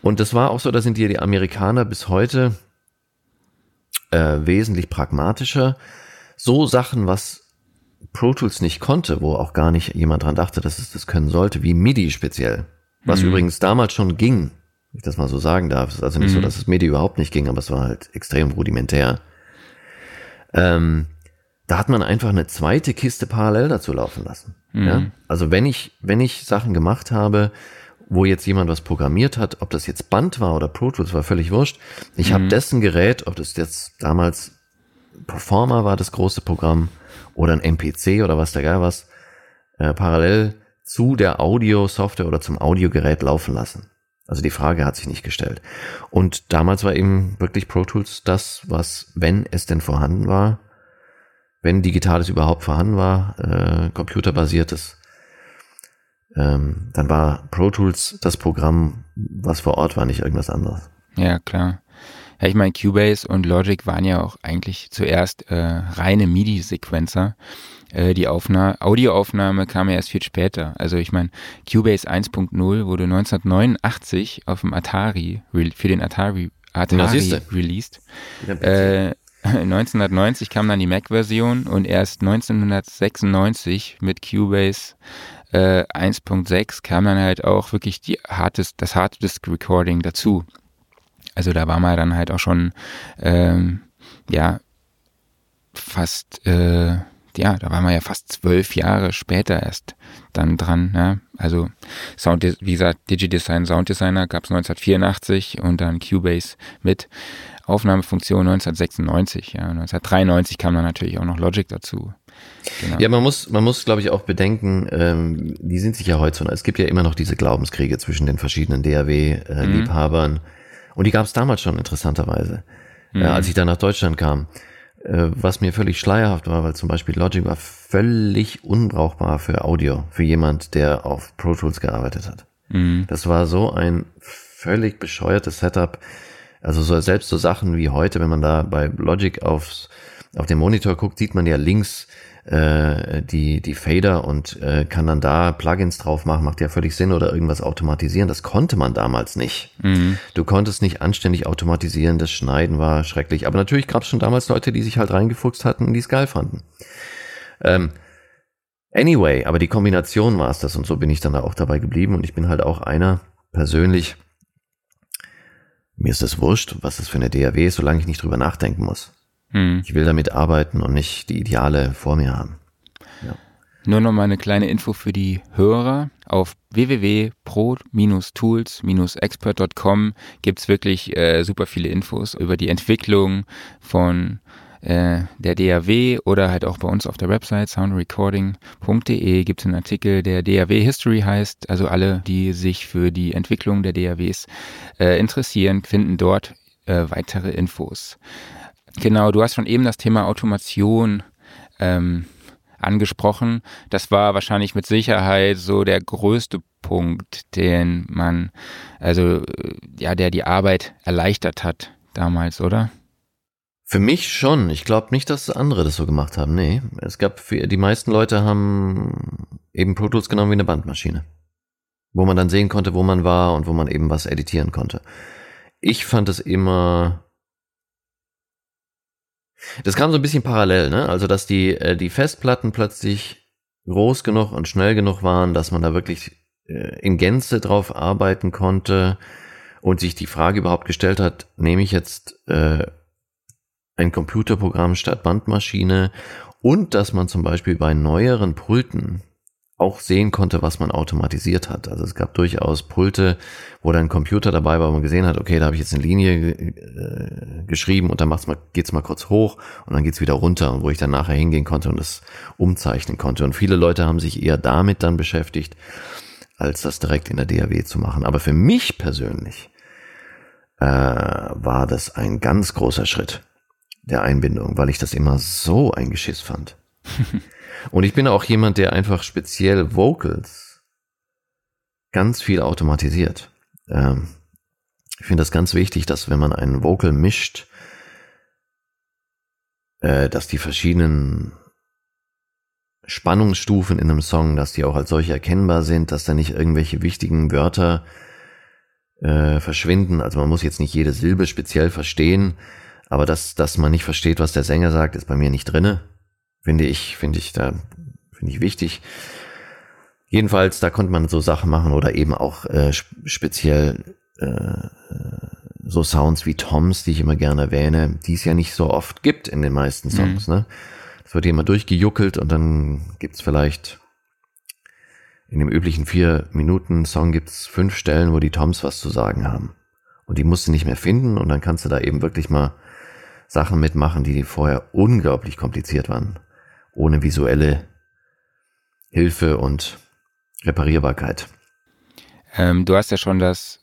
Und das war auch so, da sind die, die Amerikaner bis heute äh, wesentlich pragmatischer. So Sachen, was Pro Tools nicht konnte, wo auch gar nicht jemand dran dachte, dass es das können sollte, wie MIDI speziell. Was mhm. übrigens damals schon ging, wenn ich das mal so sagen darf. Es ist also nicht mhm. so, dass es MIDI überhaupt nicht ging, aber es war halt extrem rudimentär. Ähm, da hat man einfach eine zweite Kiste parallel dazu laufen lassen. Mhm. Ja? Also wenn ich, wenn ich Sachen gemacht habe, wo jetzt jemand was programmiert hat, ob das jetzt Band war oder Pro Tools, war völlig wurscht. Ich mhm. habe dessen Gerät, ob das jetzt damals Performer war, das große Programm, oder ein MPC oder was der geil was, äh, parallel zu der Audio-Software oder zum Audiogerät laufen lassen. Also die Frage hat sich nicht gestellt. Und damals war eben wirklich Pro Tools das, was, wenn es denn vorhanden war, wenn digitales überhaupt vorhanden war, äh, computerbasiertes, ähm, dann war Pro Tools das Programm, was vor Ort war, nicht irgendwas anderes. Ja, klar. Ja, ich meine, Cubase und Logic waren ja auch eigentlich zuerst äh, reine MIDI-Sequencer. Äh, die Aufnahme, Audioaufnahme kam ja erst viel später. Also ich meine, Cubase 1.0 wurde 1989 auf dem Atari, für den Atari, Atari released. Äh, 1990 kam dann die Mac-Version und erst 1996 mit Cubase äh, 1.6 kam dann halt auch wirklich die das Hard Disk Recording dazu. Also da war man dann halt auch schon, ähm, ja, fast, äh, ja, da war man ja fast zwölf Jahre später erst dann dran. Ja? Also Sound, wie gesagt, DigiDesign Sounddesigner gab es 1984 und dann Cubase mit Aufnahmefunktion 1996. Ja, 1993 kam dann natürlich auch noch Logic dazu. Genau. Ja, man muss, man muss, glaube ich, auch bedenken, ähm, die sind sich ja heute so. Es gibt ja immer noch diese Glaubenskriege zwischen den verschiedenen DAW-Liebhabern. Äh, mhm. Und die gab es damals schon interessanterweise, mhm. äh, als ich dann nach Deutschland kam. Äh, was mir völlig schleierhaft war, weil zum Beispiel Logic war völlig unbrauchbar für Audio, für jemand, der auf Pro Tools gearbeitet hat. Mhm. Das war so ein völlig bescheuertes Setup. Also so, selbst so Sachen wie heute, wenn man da bei Logic aufs, auf den Monitor guckt, sieht man ja links äh, die, die Fader und äh, kann dann da Plugins drauf machen, macht ja völlig Sinn oder irgendwas automatisieren. Das konnte man damals nicht. Mhm. Du konntest nicht anständig automatisieren, das Schneiden war schrecklich. Aber natürlich gab es schon damals Leute, die sich halt reingefuchst hatten und die es geil fanden. Ähm, anyway, aber die Kombination war es das und so bin ich dann auch dabei geblieben und ich bin halt auch einer persönlich, mir ist das wurscht, was das für eine DAW ist, solange ich nicht drüber nachdenken muss. Hm. Ich will damit arbeiten und nicht die Ideale vor mir haben. Ja. Nur noch mal eine kleine Info für die Hörer. Auf www.pro-tools-expert.com gibt es wirklich äh, super viele Infos über die Entwicklung von äh, der DAW oder halt auch bei uns auf der Website soundrecording.de gibt es einen Artikel, der DAW History heißt. Also alle, die sich für die Entwicklung der DAWs äh, interessieren, finden dort äh, weitere Infos. Genau, du hast schon eben das Thema Automation ähm, angesprochen. Das war wahrscheinlich mit Sicherheit so der größte Punkt, den man, also äh, ja, der die Arbeit erleichtert hat damals, oder? Für mich schon. Ich glaube nicht, dass andere das so gemacht haben. Nee, es gab für, die meisten Leute haben eben Pro Tools genommen wie eine Bandmaschine, wo man dann sehen konnte, wo man war und wo man eben was editieren konnte. Ich fand es immer das kam so ein bisschen parallel, ne? Also, dass die, äh, die Festplatten plötzlich groß genug und schnell genug waren, dass man da wirklich äh, in Gänze drauf arbeiten konnte und sich die Frage überhaupt gestellt hat, nehme ich jetzt äh, ein Computerprogramm statt Bandmaschine und dass man zum Beispiel bei neueren Pulten auch sehen konnte, was man automatisiert hat. Also es gab durchaus Pulte, wo dann ein Computer dabei war, wo man gesehen hat, okay, da habe ich jetzt eine Linie äh, geschrieben und dann macht's mal, geht's mal kurz hoch und dann geht's wieder runter und wo ich dann nachher hingehen konnte und das umzeichnen konnte. Und viele Leute haben sich eher damit dann beschäftigt, als das direkt in der DAW zu machen. Aber für mich persönlich äh, war das ein ganz großer Schritt der Einbindung, weil ich das immer so ein Geschiss fand. Und ich bin auch jemand, der einfach speziell Vocals ganz viel automatisiert. Ähm, ich finde das ganz wichtig, dass wenn man einen Vocal mischt, äh, dass die verschiedenen Spannungsstufen in einem Song, dass die auch als solche erkennbar sind, dass da nicht irgendwelche wichtigen Wörter äh, verschwinden. Also man muss jetzt nicht jede Silbe speziell verstehen, aber dass, dass man nicht versteht, was der Sänger sagt, ist bei mir nicht drinne. Finde ich, finde ich da, finde ich wichtig. Jedenfalls, da konnte man so Sachen machen oder eben auch äh, speziell äh, so Sounds wie Toms, die ich immer gerne erwähne, die es ja nicht so oft gibt in den meisten Songs. Mhm. Ne? Es wird immer durchgejuckelt und dann gibt's vielleicht in dem üblichen vier Minuten Song gibt's fünf Stellen, wo die Toms was zu sagen haben. Und die musst du nicht mehr finden und dann kannst du da eben wirklich mal Sachen mitmachen, die vorher unglaublich kompliziert waren ohne visuelle Hilfe und Reparierbarkeit. Ähm, du hast ja schon das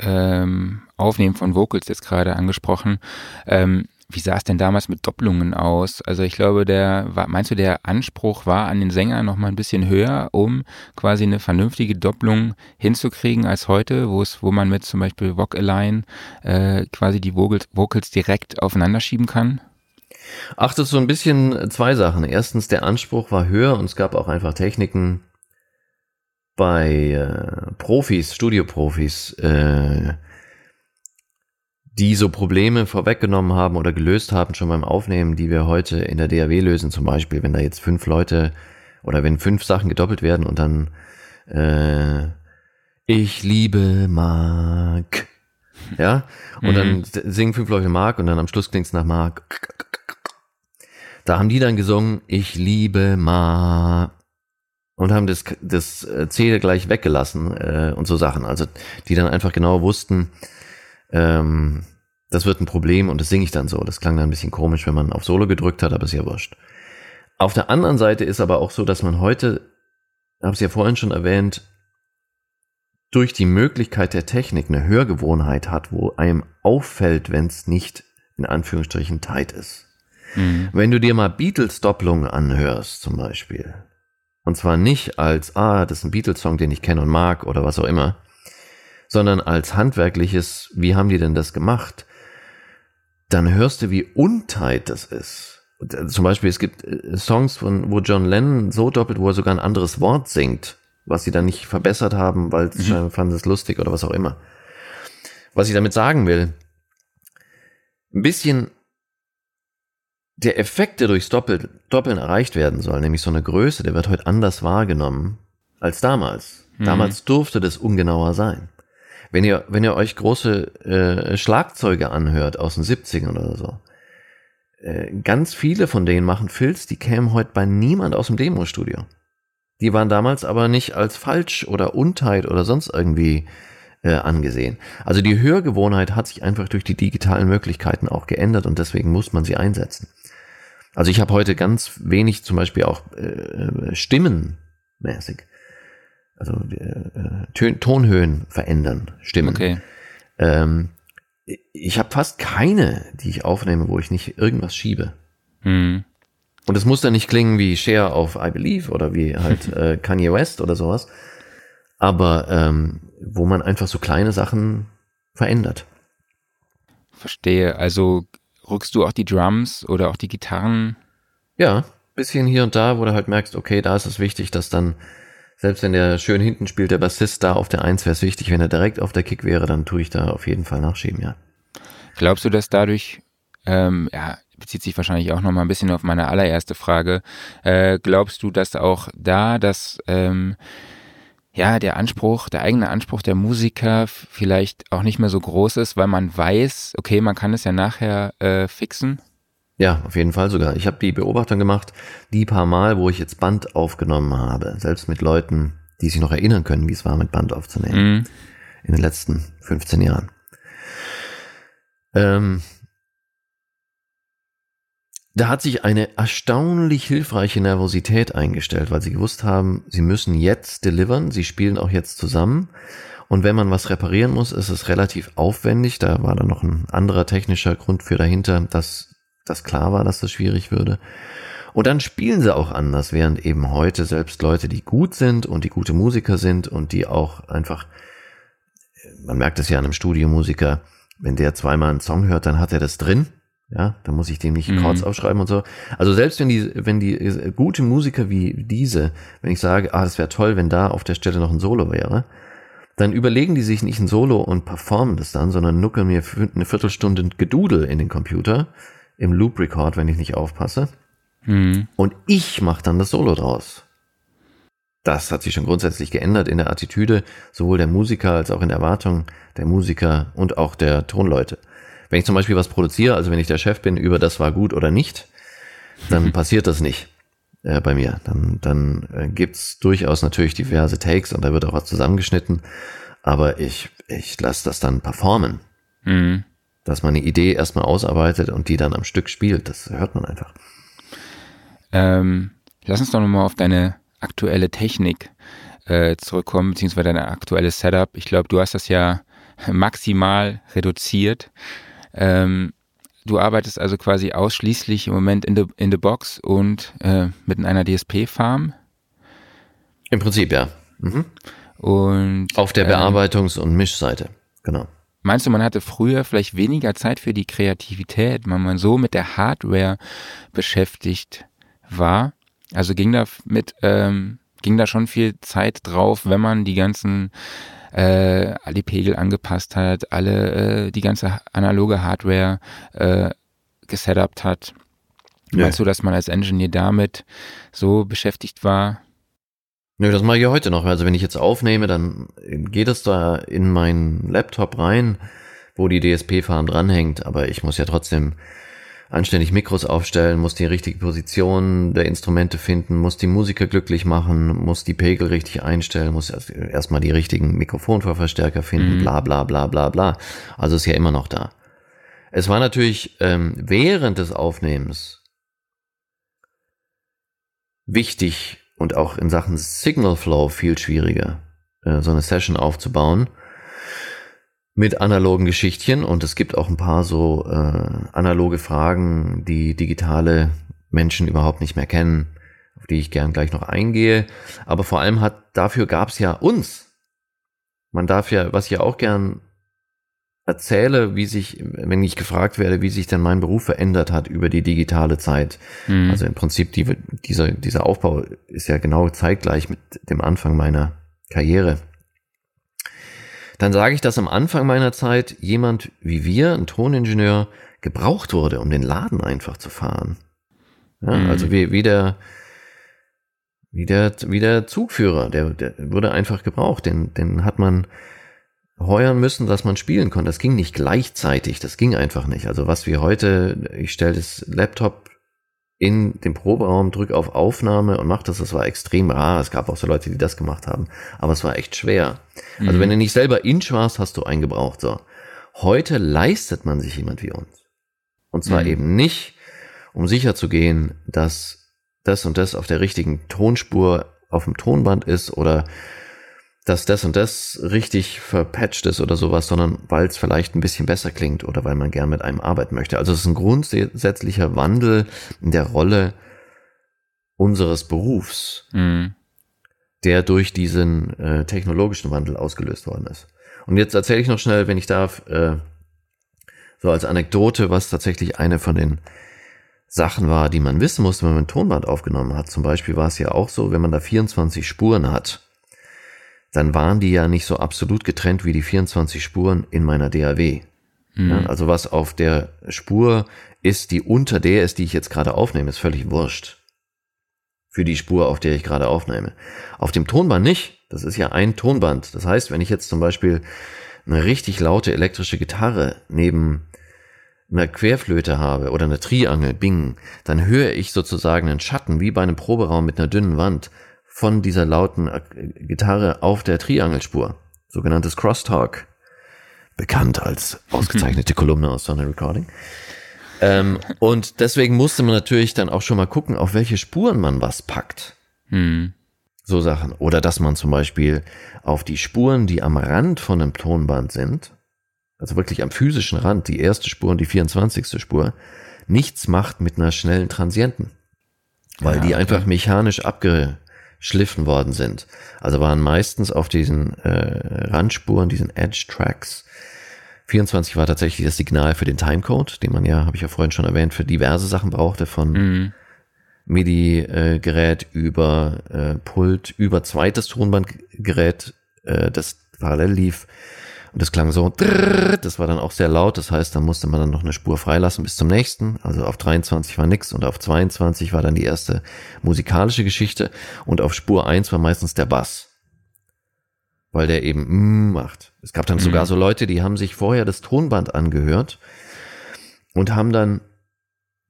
ähm, Aufnehmen von Vocals jetzt gerade angesprochen. Ähm, wie sah es denn damals mit Doppelungen aus? Also ich glaube, der meinst du, der Anspruch war an den Sänger noch mal ein bisschen höher, um quasi eine vernünftige Doppelung hinzukriegen als heute, wo es, wo man mit zum Beispiel Voc Align äh, quasi die Vocals, Vocals direkt aufeinander schieben kann? Ach, das ist so ein bisschen zwei Sachen. Erstens, der Anspruch war höher und es gab auch einfach Techniken bei äh, Profis, Studioprofis, äh, die so Probleme vorweggenommen haben oder gelöst haben schon beim Aufnehmen, die wir heute in der DAW lösen. Zum Beispiel, wenn da jetzt fünf Leute oder wenn fünf Sachen gedoppelt werden und dann äh, ich liebe Mark. Ja, und mhm. dann singen fünf Leute Mark und dann am Schluss klingt's nach Mark. Da haben die dann gesungen, ich liebe Ma und haben das, das äh, C gleich weggelassen äh, und so Sachen. Also die dann einfach genau wussten, ähm, das wird ein Problem und das singe ich dann so. Das klang dann ein bisschen komisch, wenn man auf Solo gedrückt hat, aber ist ja wurscht. Auf der anderen Seite ist aber auch so, dass man heute, habe es ja vorhin schon erwähnt, durch die Möglichkeit der Technik eine Hörgewohnheit hat, wo einem auffällt, wenn es nicht in Anführungsstrichen tight ist. Mhm. Wenn du dir mal Beatles-Doppelungen anhörst, zum Beispiel, und zwar nicht als, ah, das ist ein Beatles-Song, den ich kenne und mag oder was auch immer, sondern als handwerkliches, wie haben die denn das gemacht? Dann hörst du, wie untight das ist. Äh, zum Beispiel, es gibt äh, Songs, von, wo John Lennon so doppelt, wo er sogar ein anderes Wort singt, was sie dann nicht verbessert haben, weil sie mhm. fanden es lustig oder was auch immer. Was ich damit sagen will, ein bisschen der Effekt, der durchs Doppel, Doppeln erreicht werden soll, nämlich so eine Größe, der wird heute anders wahrgenommen als damals. Mhm. Damals durfte das ungenauer sein. Wenn ihr, wenn ihr euch große äh, Schlagzeuge anhört aus den 70ern oder so, äh, ganz viele von denen machen Filz, die kämen heute bei niemand aus dem Demo-Studio. Die waren damals aber nicht als falsch oder Untheit oder sonst irgendwie äh, angesehen. Also die Hörgewohnheit hat sich einfach durch die digitalen Möglichkeiten auch geändert und deswegen muss man sie einsetzen. Also ich habe heute ganz wenig zum Beispiel auch äh, stimmenmäßig. Also äh, Tonhöhen verändern, Stimmen. Okay. Ähm, ich habe fast keine, die ich aufnehme, wo ich nicht irgendwas schiebe. Hm. Und es muss dann nicht klingen wie Share auf I Believe oder wie halt äh, Kanye West oder sowas, aber ähm, wo man einfach so kleine Sachen verändert. Verstehe. Also rückst du auch die Drums oder auch die Gitarren? Ja, bisschen hier und da, wo du halt merkst, okay, da ist es wichtig, dass dann, selbst wenn der schön hinten spielt, der Bassist da auf der Eins wäre es wichtig, wenn er direkt auf der Kick wäre, dann tue ich da auf jeden Fall nachschieben, ja. Glaubst du, dass dadurch, ähm, ja, bezieht sich wahrscheinlich auch nochmal ein bisschen auf meine allererste Frage, äh, glaubst du, dass auch da das, ähm, ja, der Anspruch, der eigene Anspruch der Musiker vielleicht auch nicht mehr so groß ist, weil man weiß, okay, man kann es ja nachher äh, fixen? Ja, auf jeden Fall sogar. Ich habe die Beobachtung gemacht, die paar Mal, wo ich jetzt Band aufgenommen habe, selbst mit Leuten, die sich noch erinnern können, wie es war, mit Band aufzunehmen, mhm. in den letzten 15 Jahren. Ähm, da hat sich eine erstaunlich hilfreiche Nervosität eingestellt, weil sie gewusst haben, sie müssen jetzt delivern, sie spielen auch jetzt zusammen. Und wenn man was reparieren muss, ist es relativ aufwendig. Da war dann noch ein anderer technischer Grund für dahinter, dass das klar war, dass das schwierig würde. Und dann spielen sie auch anders, während eben heute selbst Leute, die gut sind und die gute Musiker sind und die auch einfach, man merkt es ja an einem Studiomusiker, wenn der zweimal einen Song hört, dann hat er das drin ja, da muss ich dem nicht mhm. Chords aufschreiben und so. Also selbst wenn die, wenn die äh, gute Musiker wie diese, wenn ich sage, ah, das wäre toll, wenn da auf der Stelle noch ein Solo wäre, dann überlegen die sich nicht ein Solo und performen das dann, sondern nuckeln mir eine Viertelstunde Gedudel in den Computer, im Loop Record, wenn ich nicht aufpasse. Mhm. Und ich mache dann das Solo draus. Das hat sich schon grundsätzlich geändert in der Attitüde sowohl der Musiker als auch in der Erwartung der Musiker und auch der Tonleute. Wenn ich zum Beispiel was produziere, also wenn ich der Chef bin über das war gut oder nicht, dann passiert das nicht äh, bei mir. Dann, dann äh, gibt's durchaus natürlich diverse Takes und da wird auch was zusammengeschnitten, aber ich, ich lasse das dann performen. Mhm. Dass man eine Idee erstmal ausarbeitet und die dann am Stück spielt, das hört man einfach. Ähm, lass uns doch nochmal auf deine aktuelle Technik äh, zurückkommen, beziehungsweise dein aktuelles Setup. Ich glaube, du hast das ja maximal reduziert. Ähm, du arbeitest also quasi ausschließlich im Moment in the, in the Box und äh, mit einer DSP-Farm? Im Prinzip, ja. Mhm. Und auf der ähm, Bearbeitungs- und Mischseite, genau. Meinst du, man hatte früher vielleicht weniger Zeit für die Kreativität, weil man so mit der Hardware beschäftigt war? Also ging da mit, ähm, ging da schon viel Zeit drauf, wenn man die ganzen äh, alle Pegel angepasst hat, alle äh, die ganze analoge Hardware äh, gesetupt hat. Ja. Meinst du, dass man als Engineer damit so beschäftigt war? Nö, das mache ich ja heute noch. Also wenn ich jetzt aufnehme, dann geht es da in meinen Laptop rein, wo die DSP-Farm dranhängt, aber ich muss ja trotzdem anständig Mikros aufstellen, muss die richtige Position der Instrumente finden, muss die Musiker glücklich machen, muss die Pegel richtig einstellen, muss erstmal die richtigen Mikrofonverstärker finden, mhm. bla bla bla bla bla. Also ist ja immer noch da. Es war natürlich ähm, während des Aufnehmens wichtig und auch in Sachen Signal Flow viel schwieriger, äh, so eine Session aufzubauen mit analogen Geschichtchen und es gibt auch ein paar so äh, analoge Fragen, die digitale Menschen überhaupt nicht mehr kennen, auf die ich gern gleich noch eingehe. Aber vor allem hat dafür gab es ja uns. Man darf ja, was ich ja auch gern erzähle, wie sich, wenn ich gefragt werde, wie sich denn mein Beruf verändert hat über die digitale Zeit. Mhm. Also im Prinzip die, dieser, dieser Aufbau ist ja genau zeitgleich mit dem Anfang meiner Karriere dann sage ich, dass am Anfang meiner Zeit jemand wie wir, ein Toningenieur, gebraucht wurde, um den Laden einfach zu fahren. Ja, mhm. Also wie, wie, der, wie, der, wie der Zugführer, der, der wurde einfach gebraucht. Den, den hat man heuern müssen, dass man spielen konnte. Das ging nicht gleichzeitig, das ging einfach nicht. Also was wir heute, ich stelle das Laptop in den Proberaum, drücke auf Aufnahme und mache das, das war extrem rar. Es gab auch so Leute, die das gemacht haben, aber es war echt schwer. Also mhm. wenn du nicht selber inch warst, hast du einen gebraucht. So. Heute leistet man sich jemand wie uns. Und zwar mhm. eben nicht, um sicher zu gehen, dass das und das auf der richtigen Tonspur auf dem Tonband ist oder dass das und das richtig verpatcht ist oder sowas, sondern weil es vielleicht ein bisschen besser klingt oder weil man gern mit einem arbeiten möchte. Also es ist ein grundsätzlicher Wandel in der Rolle unseres Berufs, mhm. der durch diesen äh, technologischen Wandel ausgelöst worden ist. Und jetzt erzähle ich noch schnell, wenn ich darf, äh, so als Anekdote, was tatsächlich eine von den Sachen war, die man wissen musste, wenn man ein Tonband aufgenommen hat. Zum Beispiel war es ja auch so, wenn man da 24 Spuren hat, dann waren die ja nicht so absolut getrennt wie die 24 Spuren in meiner DAW. Mhm. Ja, also was auf der Spur ist, die unter der ist, die ich jetzt gerade aufnehme, ist völlig wurscht. Für die Spur, auf der ich gerade aufnehme. Auf dem Tonband nicht. Das ist ja ein Tonband. Das heißt, wenn ich jetzt zum Beispiel eine richtig laute elektrische Gitarre neben einer Querflöte habe oder eine Triangel, Bing, dann höre ich sozusagen einen Schatten wie bei einem Proberaum mit einer dünnen Wand von dieser lauten Gitarre auf der Triangelspur, sogenanntes Crosstalk, bekannt als ausgezeichnete Kolumne aus Sonne Recording. Ähm, und deswegen musste man natürlich dann auch schon mal gucken, auf welche Spuren man was packt. Hm. So Sachen. Oder dass man zum Beispiel auf die Spuren, die am Rand von einem Tonband sind, also wirklich am physischen Rand, die erste Spur und die 24. Spur, nichts macht mit einer schnellen Transienten. Weil ja, die einfach mechanisch abge, geschliffen worden sind. Also waren meistens auf diesen äh, Randspuren, diesen Edge-Tracks. 24 war tatsächlich das Signal für den Timecode, den man ja, habe ich ja vorhin schon erwähnt, für diverse Sachen brauchte, von mhm. MIDI-Gerät über äh, Pult, über zweites Tonbandgerät, äh, das parallel lief, und das klang so, das war dann auch sehr laut, das heißt, da musste man dann noch eine Spur freilassen bis zum nächsten. Also auf 23 war nix und auf 22 war dann die erste musikalische Geschichte und auf Spur 1 war meistens der Bass. Weil der eben mm macht. Es gab dann mhm. sogar so Leute, die haben sich vorher das Tonband angehört und haben dann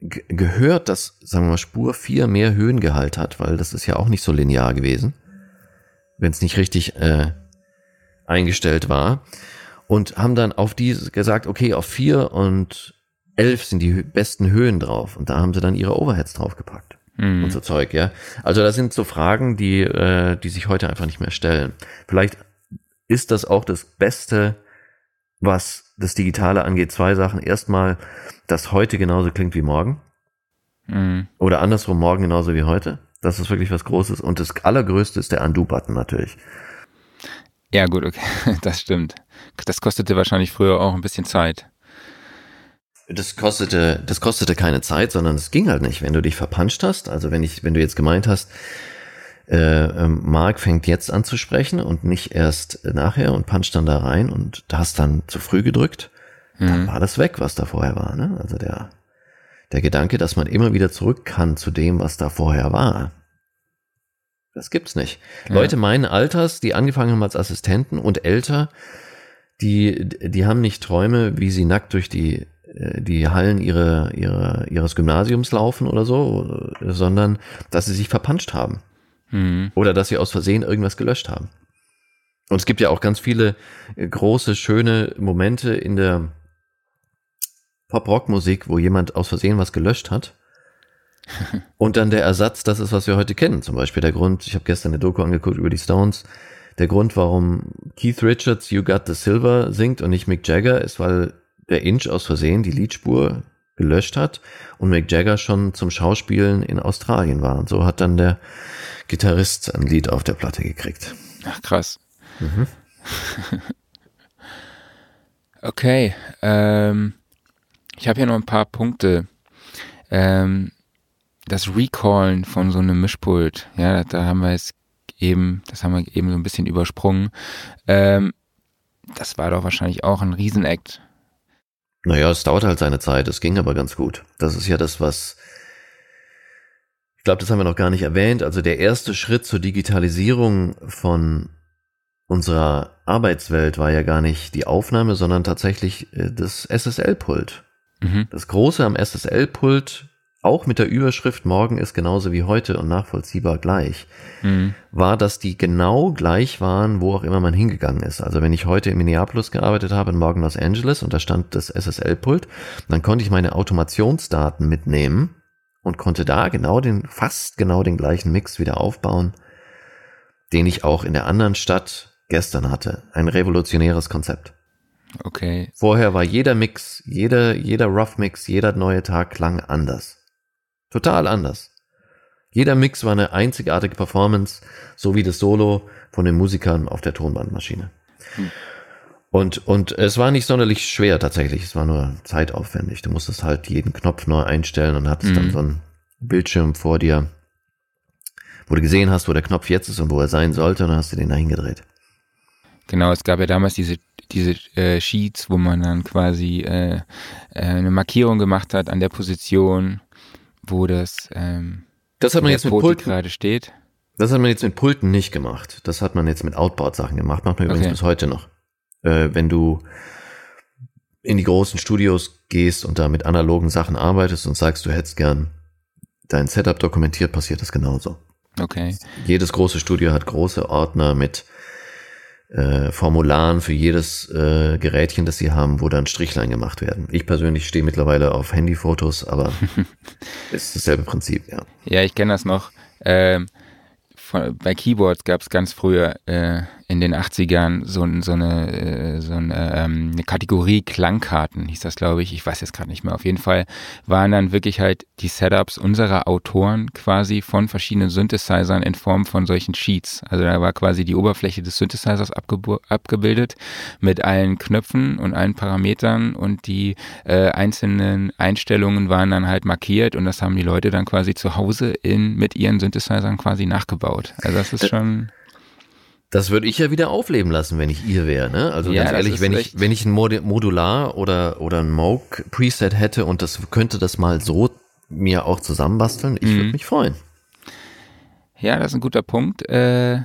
gehört, dass, sagen wir mal, Spur 4 mehr Höhengehalt hat, weil das ist ja auch nicht so linear gewesen, wenn es nicht richtig äh, eingestellt war und haben dann auf die gesagt, okay, auf vier und elf sind die besten Höhen drauf und da haben sie dann ihre Overheads draufgepackt mhm. und so Zeug, ja. Also das sind so Fragen, die, äh, die sich heute einfach nicht mehr stellen. Vielleicht ist das auch das Beste, was das Digitale angeht. Zwei Sachen. Erstmal, dass heute genauso klingt wie morgen. Mhm. Oder andersrum, morgen genauso wie heute. Das ist wirklich was Großes. Und das Allergrößte ist der Undo-Button natürlich. Ja, gut, okay, das stimmt. Das kostete wahrscheinlich früher auch ein bisschen Zeit. Das kostete, das kostete keine Zeit, sondern es ging halt nicht. Wenn du dich verpanscht hast, also wenn ich, wenn du jetzt gemeint hast, äh, ähm, Mark fängt jetzt an zu sprechen und nicht erst nachher und puncht dann da rein und hast dann zu früh gedrückt, mhm. dann war das weg, was da vorher war. Ne? Also der, der Gedanke, dass man immer wieder zurück kann zu dem, was da vorher war. Das gibt's nicht. Ja. Leute meinen Alters, die angefangen haben als Assistenten und älter, die, die haben nicht Träume, wie sie nackt durch die, äh, die Hallen ihre, ihre, ihres Gymnasiums laufen oder so, sondern dass sie sich verpanscht haben. Mhm. Oder dass sie aus Versehen irgendwas gelöscht haben. Und es gibt ja auch ganz viele äh, große, schöne Momente in der Pop-Rock-Musik, wo jemand aus Versehen was gelöscht hat und dann der Ersatz, das ist, was wir heute kennen. Zum Beispiel der Grund, ich habe gestern eine Doku angeguckt über die Stones. Der Grund, warum Keith Richards You Got the Silver singt und nicht Mick Jagger, ist, weil der Inch aus Versehen die Liedspur gelöscht hat und Mick Jagger schon zum Schauspielen in Australien war. Und so hat dann der Gitarrist ein Lied auf der Platte gekriegt. Ach, krass. Mhm. okay. Ähm, ich habe hier noch ein paar Punkte. Ähm, das Recallen von so einem Mischpult, ja, da haben wir jetzt eben, das haben wir eben so ein bisschen übersprungen. Ähm, das war doch wahrscheinlich auch ein Riesenakt. Naja, es dauert halt seine Zeit, es ging aber ganz gut. Das ist ja das, was, ich glaube, das haben wir noch gar nicht erwähnt. Also der erste Schritt zur Digitalisierung von unserer Arbeitswelt war ja gar nicht die Aufnahme, sondern tatsächlich äh, das SSL-Pult. Mhm. Das Große am SSL-Pult, auch mit der Überschrift Morgen ist genauso wie heute und nachvollziehbar gleich, mhm. war, dass die genau gleich waren, wo auch immer man hingegangen ist. Also wenn ich heute in Minneapolis gearbeitet habe und morgen Los Angeles und da stand das SSL-Pult, dann konnte ich meine Automationsdaten mitnehmen und konnte da genau den, fast genau den gleichen Mix wieder aufbauen, den ich auch in der anderen Stadt gestern hatte. Ein revolutionäres Konzept. Okay. Vorher war jeder Mix, jeder, jeder Rough Mix, jeder neue Tag klang anders. Total anders. Jeder Mix war eine einzigartige Performance, so wie das Solo von den Musikern auf der Tonbandmaschine. Hm. Und, und es war nicht sonderlich schwer tatsächlich, es war nur zeitaufwendig. Du musstest halt jeden Knopf neu einstellen und hattest mhm. dann so einen Bildschirm vor dir, wo du gesehen hast, wo der Knopf jetzt ist und wo er sein sollte, und dann hast du den da hingedreht. Genau, es gab ja damals diese, diese äh, Sheets, wo man dann quasi äh, äh, eine Markierung gemacht hat an der Position wo das, ähm, das hat man jetzt mit Pulten gerade steht. Das hat man jetzt mit Pulten nicht gemacht. Das hat man jetzt mit Outboard-Sachen gemacht. Macht man übrigens okay. bis heute noch. Äh, wenn du in die großen Studios gehst und da mit analogen Sachen arbeitest und sagst, du hättest gern dein Setup dokumentiert, passiert das genauso. Okay. Jedes große Studio hat große Ordner mit äh, Formularen für jedes äh, Gerätchen, das sie haben, wo dann Strichlein gemacht werden. Ich persönlich stehe mittlerweile auf Handyfotos, aber ist dasselbe Prinzip, ja. Ja, ich kenne das noch. Ähm, von, bei Keyboards gab es ganz früher äh, in den 80ern so, so, eine, äh, so eine, ähm, eine Kategorie Klangkarten, hieß das, glaube ich. Ich weiß jetzt gerade nicht mehr. Auf jeden Fall waren dann wirklich halt die Setups unserer Autoren quasi von verschiedenen Synthesizern in Form von solchen Sheets. Also da war quasi die Oberfläche des Synthesizers abgebildet mit allen Knöpfen und allen Parametern und die äh, einzelnen Einstellungen waren dann halt markiert und das haben die Leute dann quasi zu Hause in, mit ihren Synthesizern quasi nachgebaut. Also das ist schon das würde ich ja wieder aufleben lassen, wenn ich ihr wäre. Ne? Also ja, ganz ehrlich, wenn ich, wenn ich ein Modular oder, oder ein Moog Preset hätte und das könnte das mal so mir auch zusammenbasteln, ich mhm. würde mich freuen. Ja, das ist ein guter Punkt. Äh,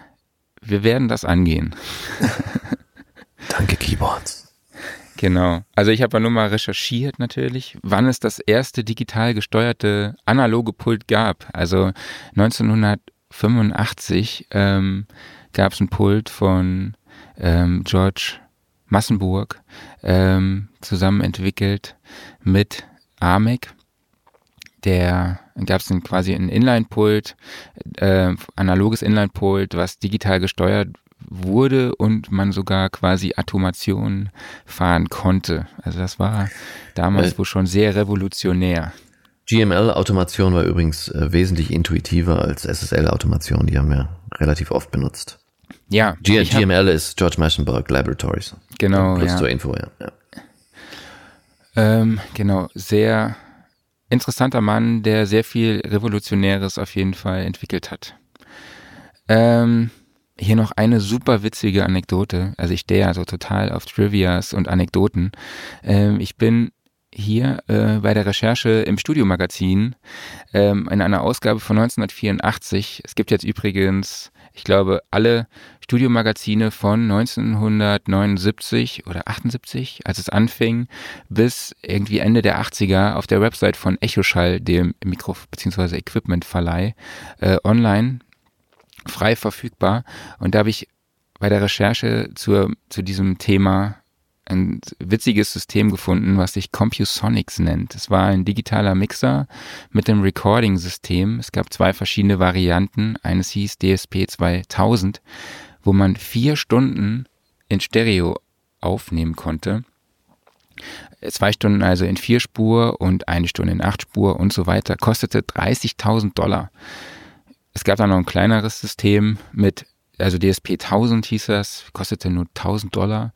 wir werden das angehen. Danke, Keyboards. Genau. Also ich habe ja nur mal recherchiert natürlich, wann es das erste digital gesteuerte analoge Pult gab. Also 1985 ähm, gab es ein Pult von ähm, George Massenburg, ähm, zusammen entwickelt mit AMEC. Der gab es quasi ein Inline-Pult, äh, analoges Inline-Pult, was digital gesteuert wurde und man sogar quasi Automation fahren konnte. Also das war damals äh, wohl schon sehr revolutionär. GML-Automation war übrigens äh, wesentlich intuitiver als SSL-Automation. Die haben wir relativ oft benutzt. Ja. G GML ist George Maschenberg Laboratories. Genau. Plus ja. zur Info, ja. ja. Ähm, genau, sehr interessanter Mann, der sehr viel Revolutionäres auf jeden Fall entwickelt hat. Ähm, hier noch eine super witzige Anekdote. Also ich stehe ja so total auf Trivias und Anekdoten. Ähm, ich bin hier äh, bei der Recherche im Studiomagazin ähm, in einer Ausgabe von 1984. Es gibt jetzt übrigens, ich glaube, alle Studiomagazine von 1979 oder 78, als es anfing, bis irgendwie Ende der 80er auf der Website von Echoschall, dem Mikro- bzw. Equipment-Verleih, äh, online frei verfügbar. Und da habe ich bei der Recherche zur, zu diesem Thema ein witziges System gefunden, was sich CompuSonics nennt. Es war ein digitaler Mixer mit dem Recording-System. Es gab zwei verschiedene Varianten. Eines hieß DSP 2000 wo man vier Stunden in Stereo aufnehmen konnte. Zwei Stunden also in vier Spur und eine Stunde in acht Spur und so weiter, kostete 30.000 Dollar. Es gab dann noch ein kleineres System mit, also DSP 1000 hieß das, kostete nur 1000 Dollar.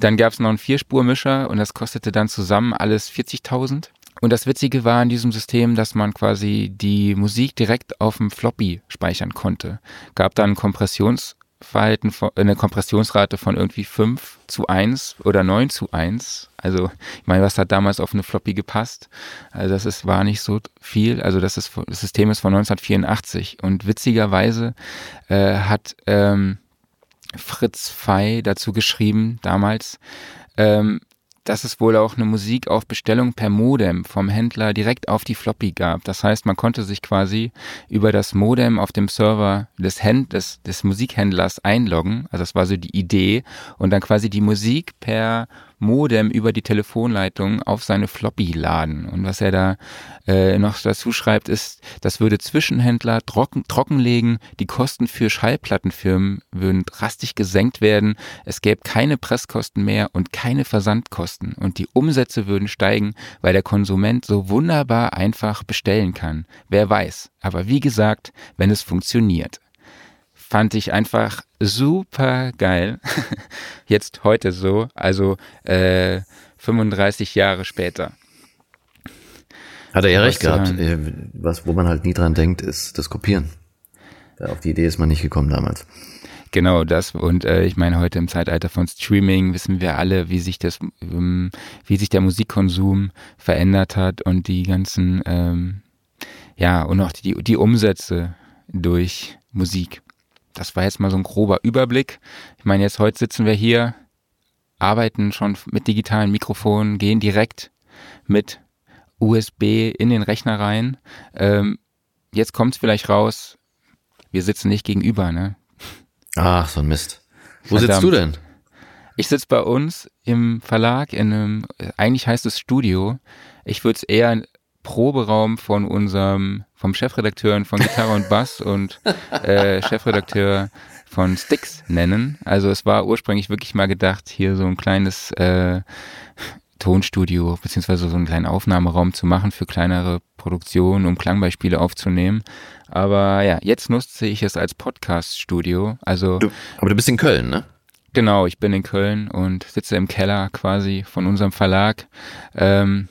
Dann gab es noch einen Vierspurmischer und das kostete dann zusammen alles 40.000. Und das Witzige war in diesem System, dass man quasi die Musik direkt auf dem Floppy speichern konnte. Gab dann Kompressions- Verhalten von, eine Kompressionsrate von irgendwie 5 zu 1 oder 9 zu 1. Also, ich meine, was hat damals auf eine Floppy gepasst? Also, das ist, war nicht so viel. Also, das, ist, das System ist von 1984 und witzigerweise äh, hat ähm, Fritz Fey dazu geschrieben damals. Ähm, dass es wohl auch eine Musik auf Bestellung per Modem vom Händler direkt auf die Floppy gab. Das heißt, man konnte sich quasi über das Modem auf dem Server des, Händ des, des Musikhändlers einloggen. Also das war so die Idee und dann quasi die Musik per Modem über die Telefonleitung auf seine Floppy laden. Und was er da äh, noch dazu schreibt, ist, das würde Zwischenhändler trocken, trockenlegen, die Kosten für Schallplattenfirmen würden drastisch gesenkt werden, es gäbe keine Presskosten mehr und keine Versandkosten und die Umsätze würden steigen, weil der Konsument so wunderbar einfach bestellen kann. Wer weiß. Aber wie gesagt, wenn es funktioniert fand ich einfach super geil. Jetzt heute so, also äh, 35 Jahre später. Hat er ja recht gehabt. Äh, was, wo man halt nie dran denkt, ist das Kopieren. Auf die Idee ist man nicht gekommen damals. Genau das und äh, ich meine heute im Zeitalter von Streaming wissen wir alle, wie sich das, ähm, wie sich der Musikkonsum verändert hat und die ganzen, ähm, ja und auch die die Umsätze durch Musik das war jetzt mal so ein grober Überblick. Ich meine, jetzt heute sitzen wir hier, arbeiten schon mit digitalen Mikrofonen, gehen direkt mit USB in den Rechner rein. Ähm, jetzt kommt es vielleicht raus, wir sitzen nicht gegenüber, ne? Ach, so ein Mist. Wo Verdammt. sitzt du denn? Ich sitze bei uns im Verlag in einem, eigentlich heißt es Studio. Ich würde es eher Proberaum von unserem, vom Chefredakteur von Gitarre und Bass und äh, Chefredakteur von Sticks nennen. Also es war ursprünglich wirklich mal gedacht, hier so ein kleines äh, Tonstudio beziehungsweise so einen kleinen Aufnahmeraum zu machen für kleinere Produktionen, um Klangbeispiele aufzunehmen. Aber ja, jetzt nutze ich es als Podcast-Studio. Also, du, aber du bist in Köln, ne? Genau, ich bin in Köln und sitze im Keller quasi von unserem Verlag. Ähm,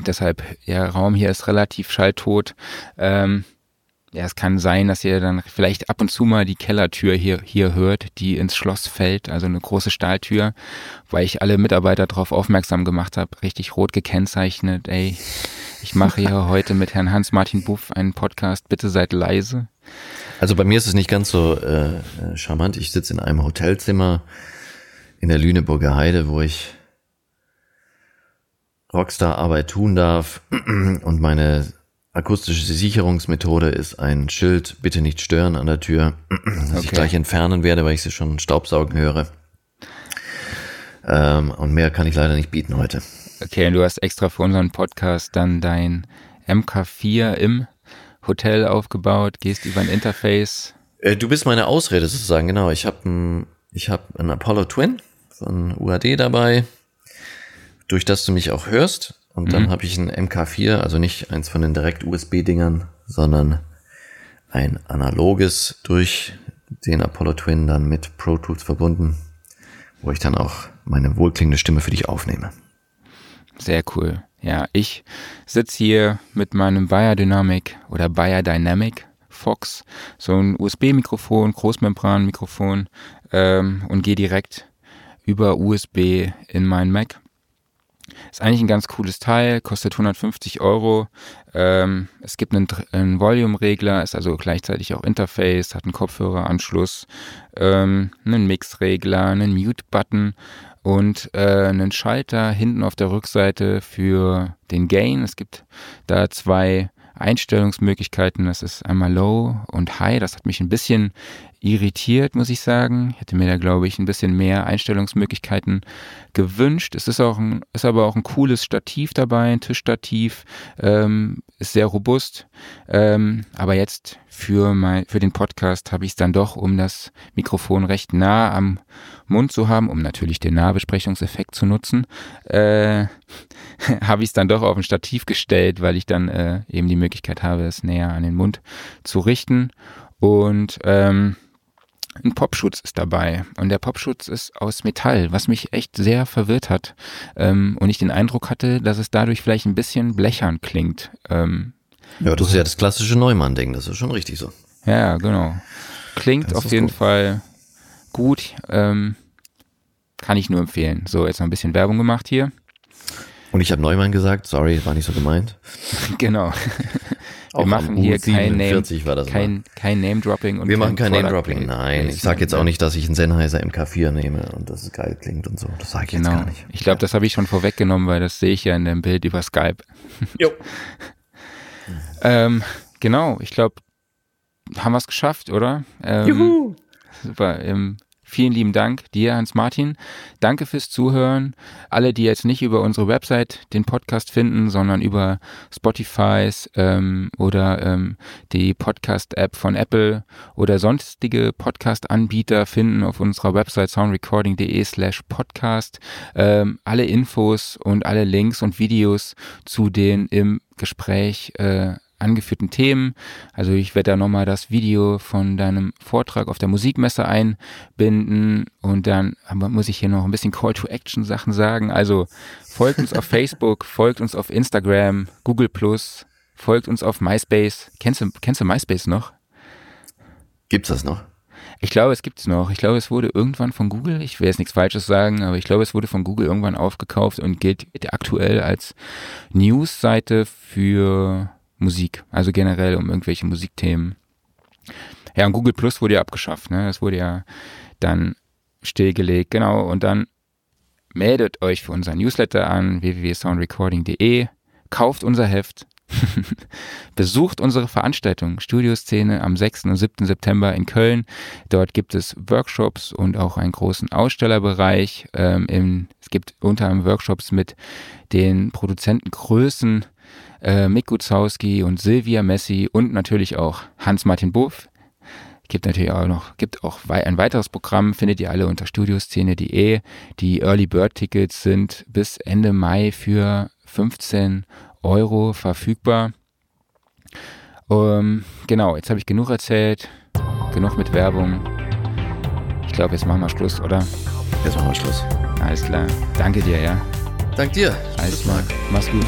Deshalb, ja, Raum hier ist relativ schalltot. Ähm, ja, es kann sein, dass ihr dann vielleicht ab und zu mal die Kellertür hier, hier hört, die ins Schloss fällt, also eine große Stahltür, weil ich alle Mitarbeiter darauf aufmerksam gemacht habe, richtig rot gekennzeichnet, ey, ich mache hier heute mit Herrn Hans-Martin Buff einen Podcast, bitte seid leise. Also bei mir ist es nicht ganz so äh, charmant, ich sitze in einem Hotelzimmer in der Lüneburger Heide, wo ich Rockstar-Arbeit tun darf. Und meine akustische Sicherungsmethode ist ein Schild, bitte nicht stören an der Tür, das okay. ich gleich entfernen werde, weil ich sie schon staubsaugen höre. Ähm, und mehr kann ich leider nicht bieten heute. Okay, und du hast extra für unseren Podcast dann dein MK4 im Hotel aufgebaut, gehst über ein Interface. Äh, du bist meine Ausrede sozusagen, genau. Ich habe ein, ich hab ein Apollo Twin von UAD dabei durch das du mich auch hörst. Und dann mhm. habe ich ein MK4, also nicht eins von den Direkt-USB-Dingern, sondern ein analoges durch den Apollo Twin dann mit Pro Tools verbunden, wo ich dann auch meine wohlklingende Stimme für dich aufnehme. Sehr cool. Ja, ich sitze hier mit meinem Biodynamic oder Biodynamic Fox, so ein USB-Mikrofon, Großmembran-Mikrofon ähm, und gehe direkt über USB in meinen Mac ist eigentlich ein ganz cooles Teil, kostet 150 Euro. Ähm, es gibt einen, einen Volume-Regler, ist also gleichzeitig auch Interface, hat einen Kopfhöreranschluss, ähm, einen Mix-Regler, einen Mute-Button und äh, einen Schalter hinten auf der Rückseite für den Gain. Es gibt da zwei Einstellungsmöglichkeiten. Das ist einmal Low und High. Das hat mich ein bisschen irritiert, muss ich sagen. Ich hätte mir da, glaube ich, ein bisschen mehr Einstellungsmöglichkeiten gewünscht. Es ist auch ein, ist aber auch ein cooles Stativ dabei, ein Tischstativ, ähm, ist sehr robust. Ähm, aber jetzt für mein, für den Podcast habe ich es dann doch, um das Mikrofon recht nah am Mund zu haben, um natürlich den Nahbesprechungseffekt zu nutzen, äh, habe ich es dann doch auf ein Stativ gestellt, weil ich dann äh, eben die Möglichkeit habe, es näher an den Mund zu richten. Und ähm, ein Popschutz ist dabei und der Popschutz ist aus Metall, was mich echt sehr verwirrt hat ähm, und ich den Eindruck hatte, dass es dadurch vielleicht ein bisschen blechern klingt. Ähm, ja, das ist ja das klassische Neumann-Ding, das ist schon richtig so. Ja, genau. Klingt auf jeden gut. Fall gut, ähm, kann ich nur empfehlen. So, jetzt noch ein bisschen Werbung gemacht hier. Und ich habe Neumann gesagt, sorry, war nicht so gemeint. genau. Wir Auch machen am hier kein Name, U47 war das kein, kein Name-Dropping. und Wir machen kein Product Name-Dropping, nein. Ich sag jetzt auch nicht, dass ich einen Sennheiser MK4 nehme und dass es geil klingt und so. Das sage ich jetzt Genau. gar nicht. Ich glaube, das habe ich schon vorweggenommen, weil das sehe ich ja in dem Bild über Skype. Jo. Ähm, genau, ich glaube, haben wir es geschafft, oder? Ähm, Juhu. Super. Ähm, vielen lieben Dank dir, Hans-Martin. Danke fürs Zuhören. Alle, die jetzt nicht über unsere Website den Podcast finden, sondern über Spotifys ähm, oder ähm, die Podcast-App von Apple oder sonstige Podcast-Anbieter finden auf unserer Website soundrecording.de slash podcast ähm, alle Infos und alle Links und Videos zu den im Gespräch äh, angeführten Themen. Also ich werde da nochmal das Video von deinem Vortrag auf der Musikmesse einbinden und dann muss ich hier noch ein bisschen Call to Action Sachen sagen. Also folgt uns auf Facebook, folgt uns auf Instagram, Google Plus, folgt uns auf MySpace. Kennst du, kennst du MySpace noch? Gibt's das noch? Ich glaube, es gibt's noch. Ich glaube, es wurde irgendwann von Google, ich will jetzt nichts Falsches sagen, aber ich glaube, es wurde von Google irgendwann aufgekauft und gilt aktuell als News-Seite für Musik, also generell um irgendwelche Musikthemen. Ja, und Google Plus wurde ja abgeschafft, ne? Das wurde ja dann stillgelegt, genau. Und dann meldet euch für unser Newsletter an, www.soundrecording.de, kauft unser Heft, besucht unsere Veranstaltung Studioszene am 6. und 7. September in Köln. Dort gibt es Workshops und auch einen großen Ausstellerbereich. Ähm, im, es gibt unter anderem Workshops mit den Produzentengrößen äh, Mick Gutzowski und Silvia Messi und natürlich auch Hans-Martin Buff. Gibt natürlich auch noch, gibt auch ein weiteres Programm, findet ihr alle unter studioszene.de. Die Early Bird Tickets sind bis Ende Mai für 15 Euro verfügbar. Ähm, genau, jetzt habe ich genug erzählt, genug mit Werbung. Ich glaube, jetzt machen wir Schluss, oder? Jetzt machen wir Schluss. Alles klar. Danke dir, ja. Dank dir. Alles klar. Mach's gut.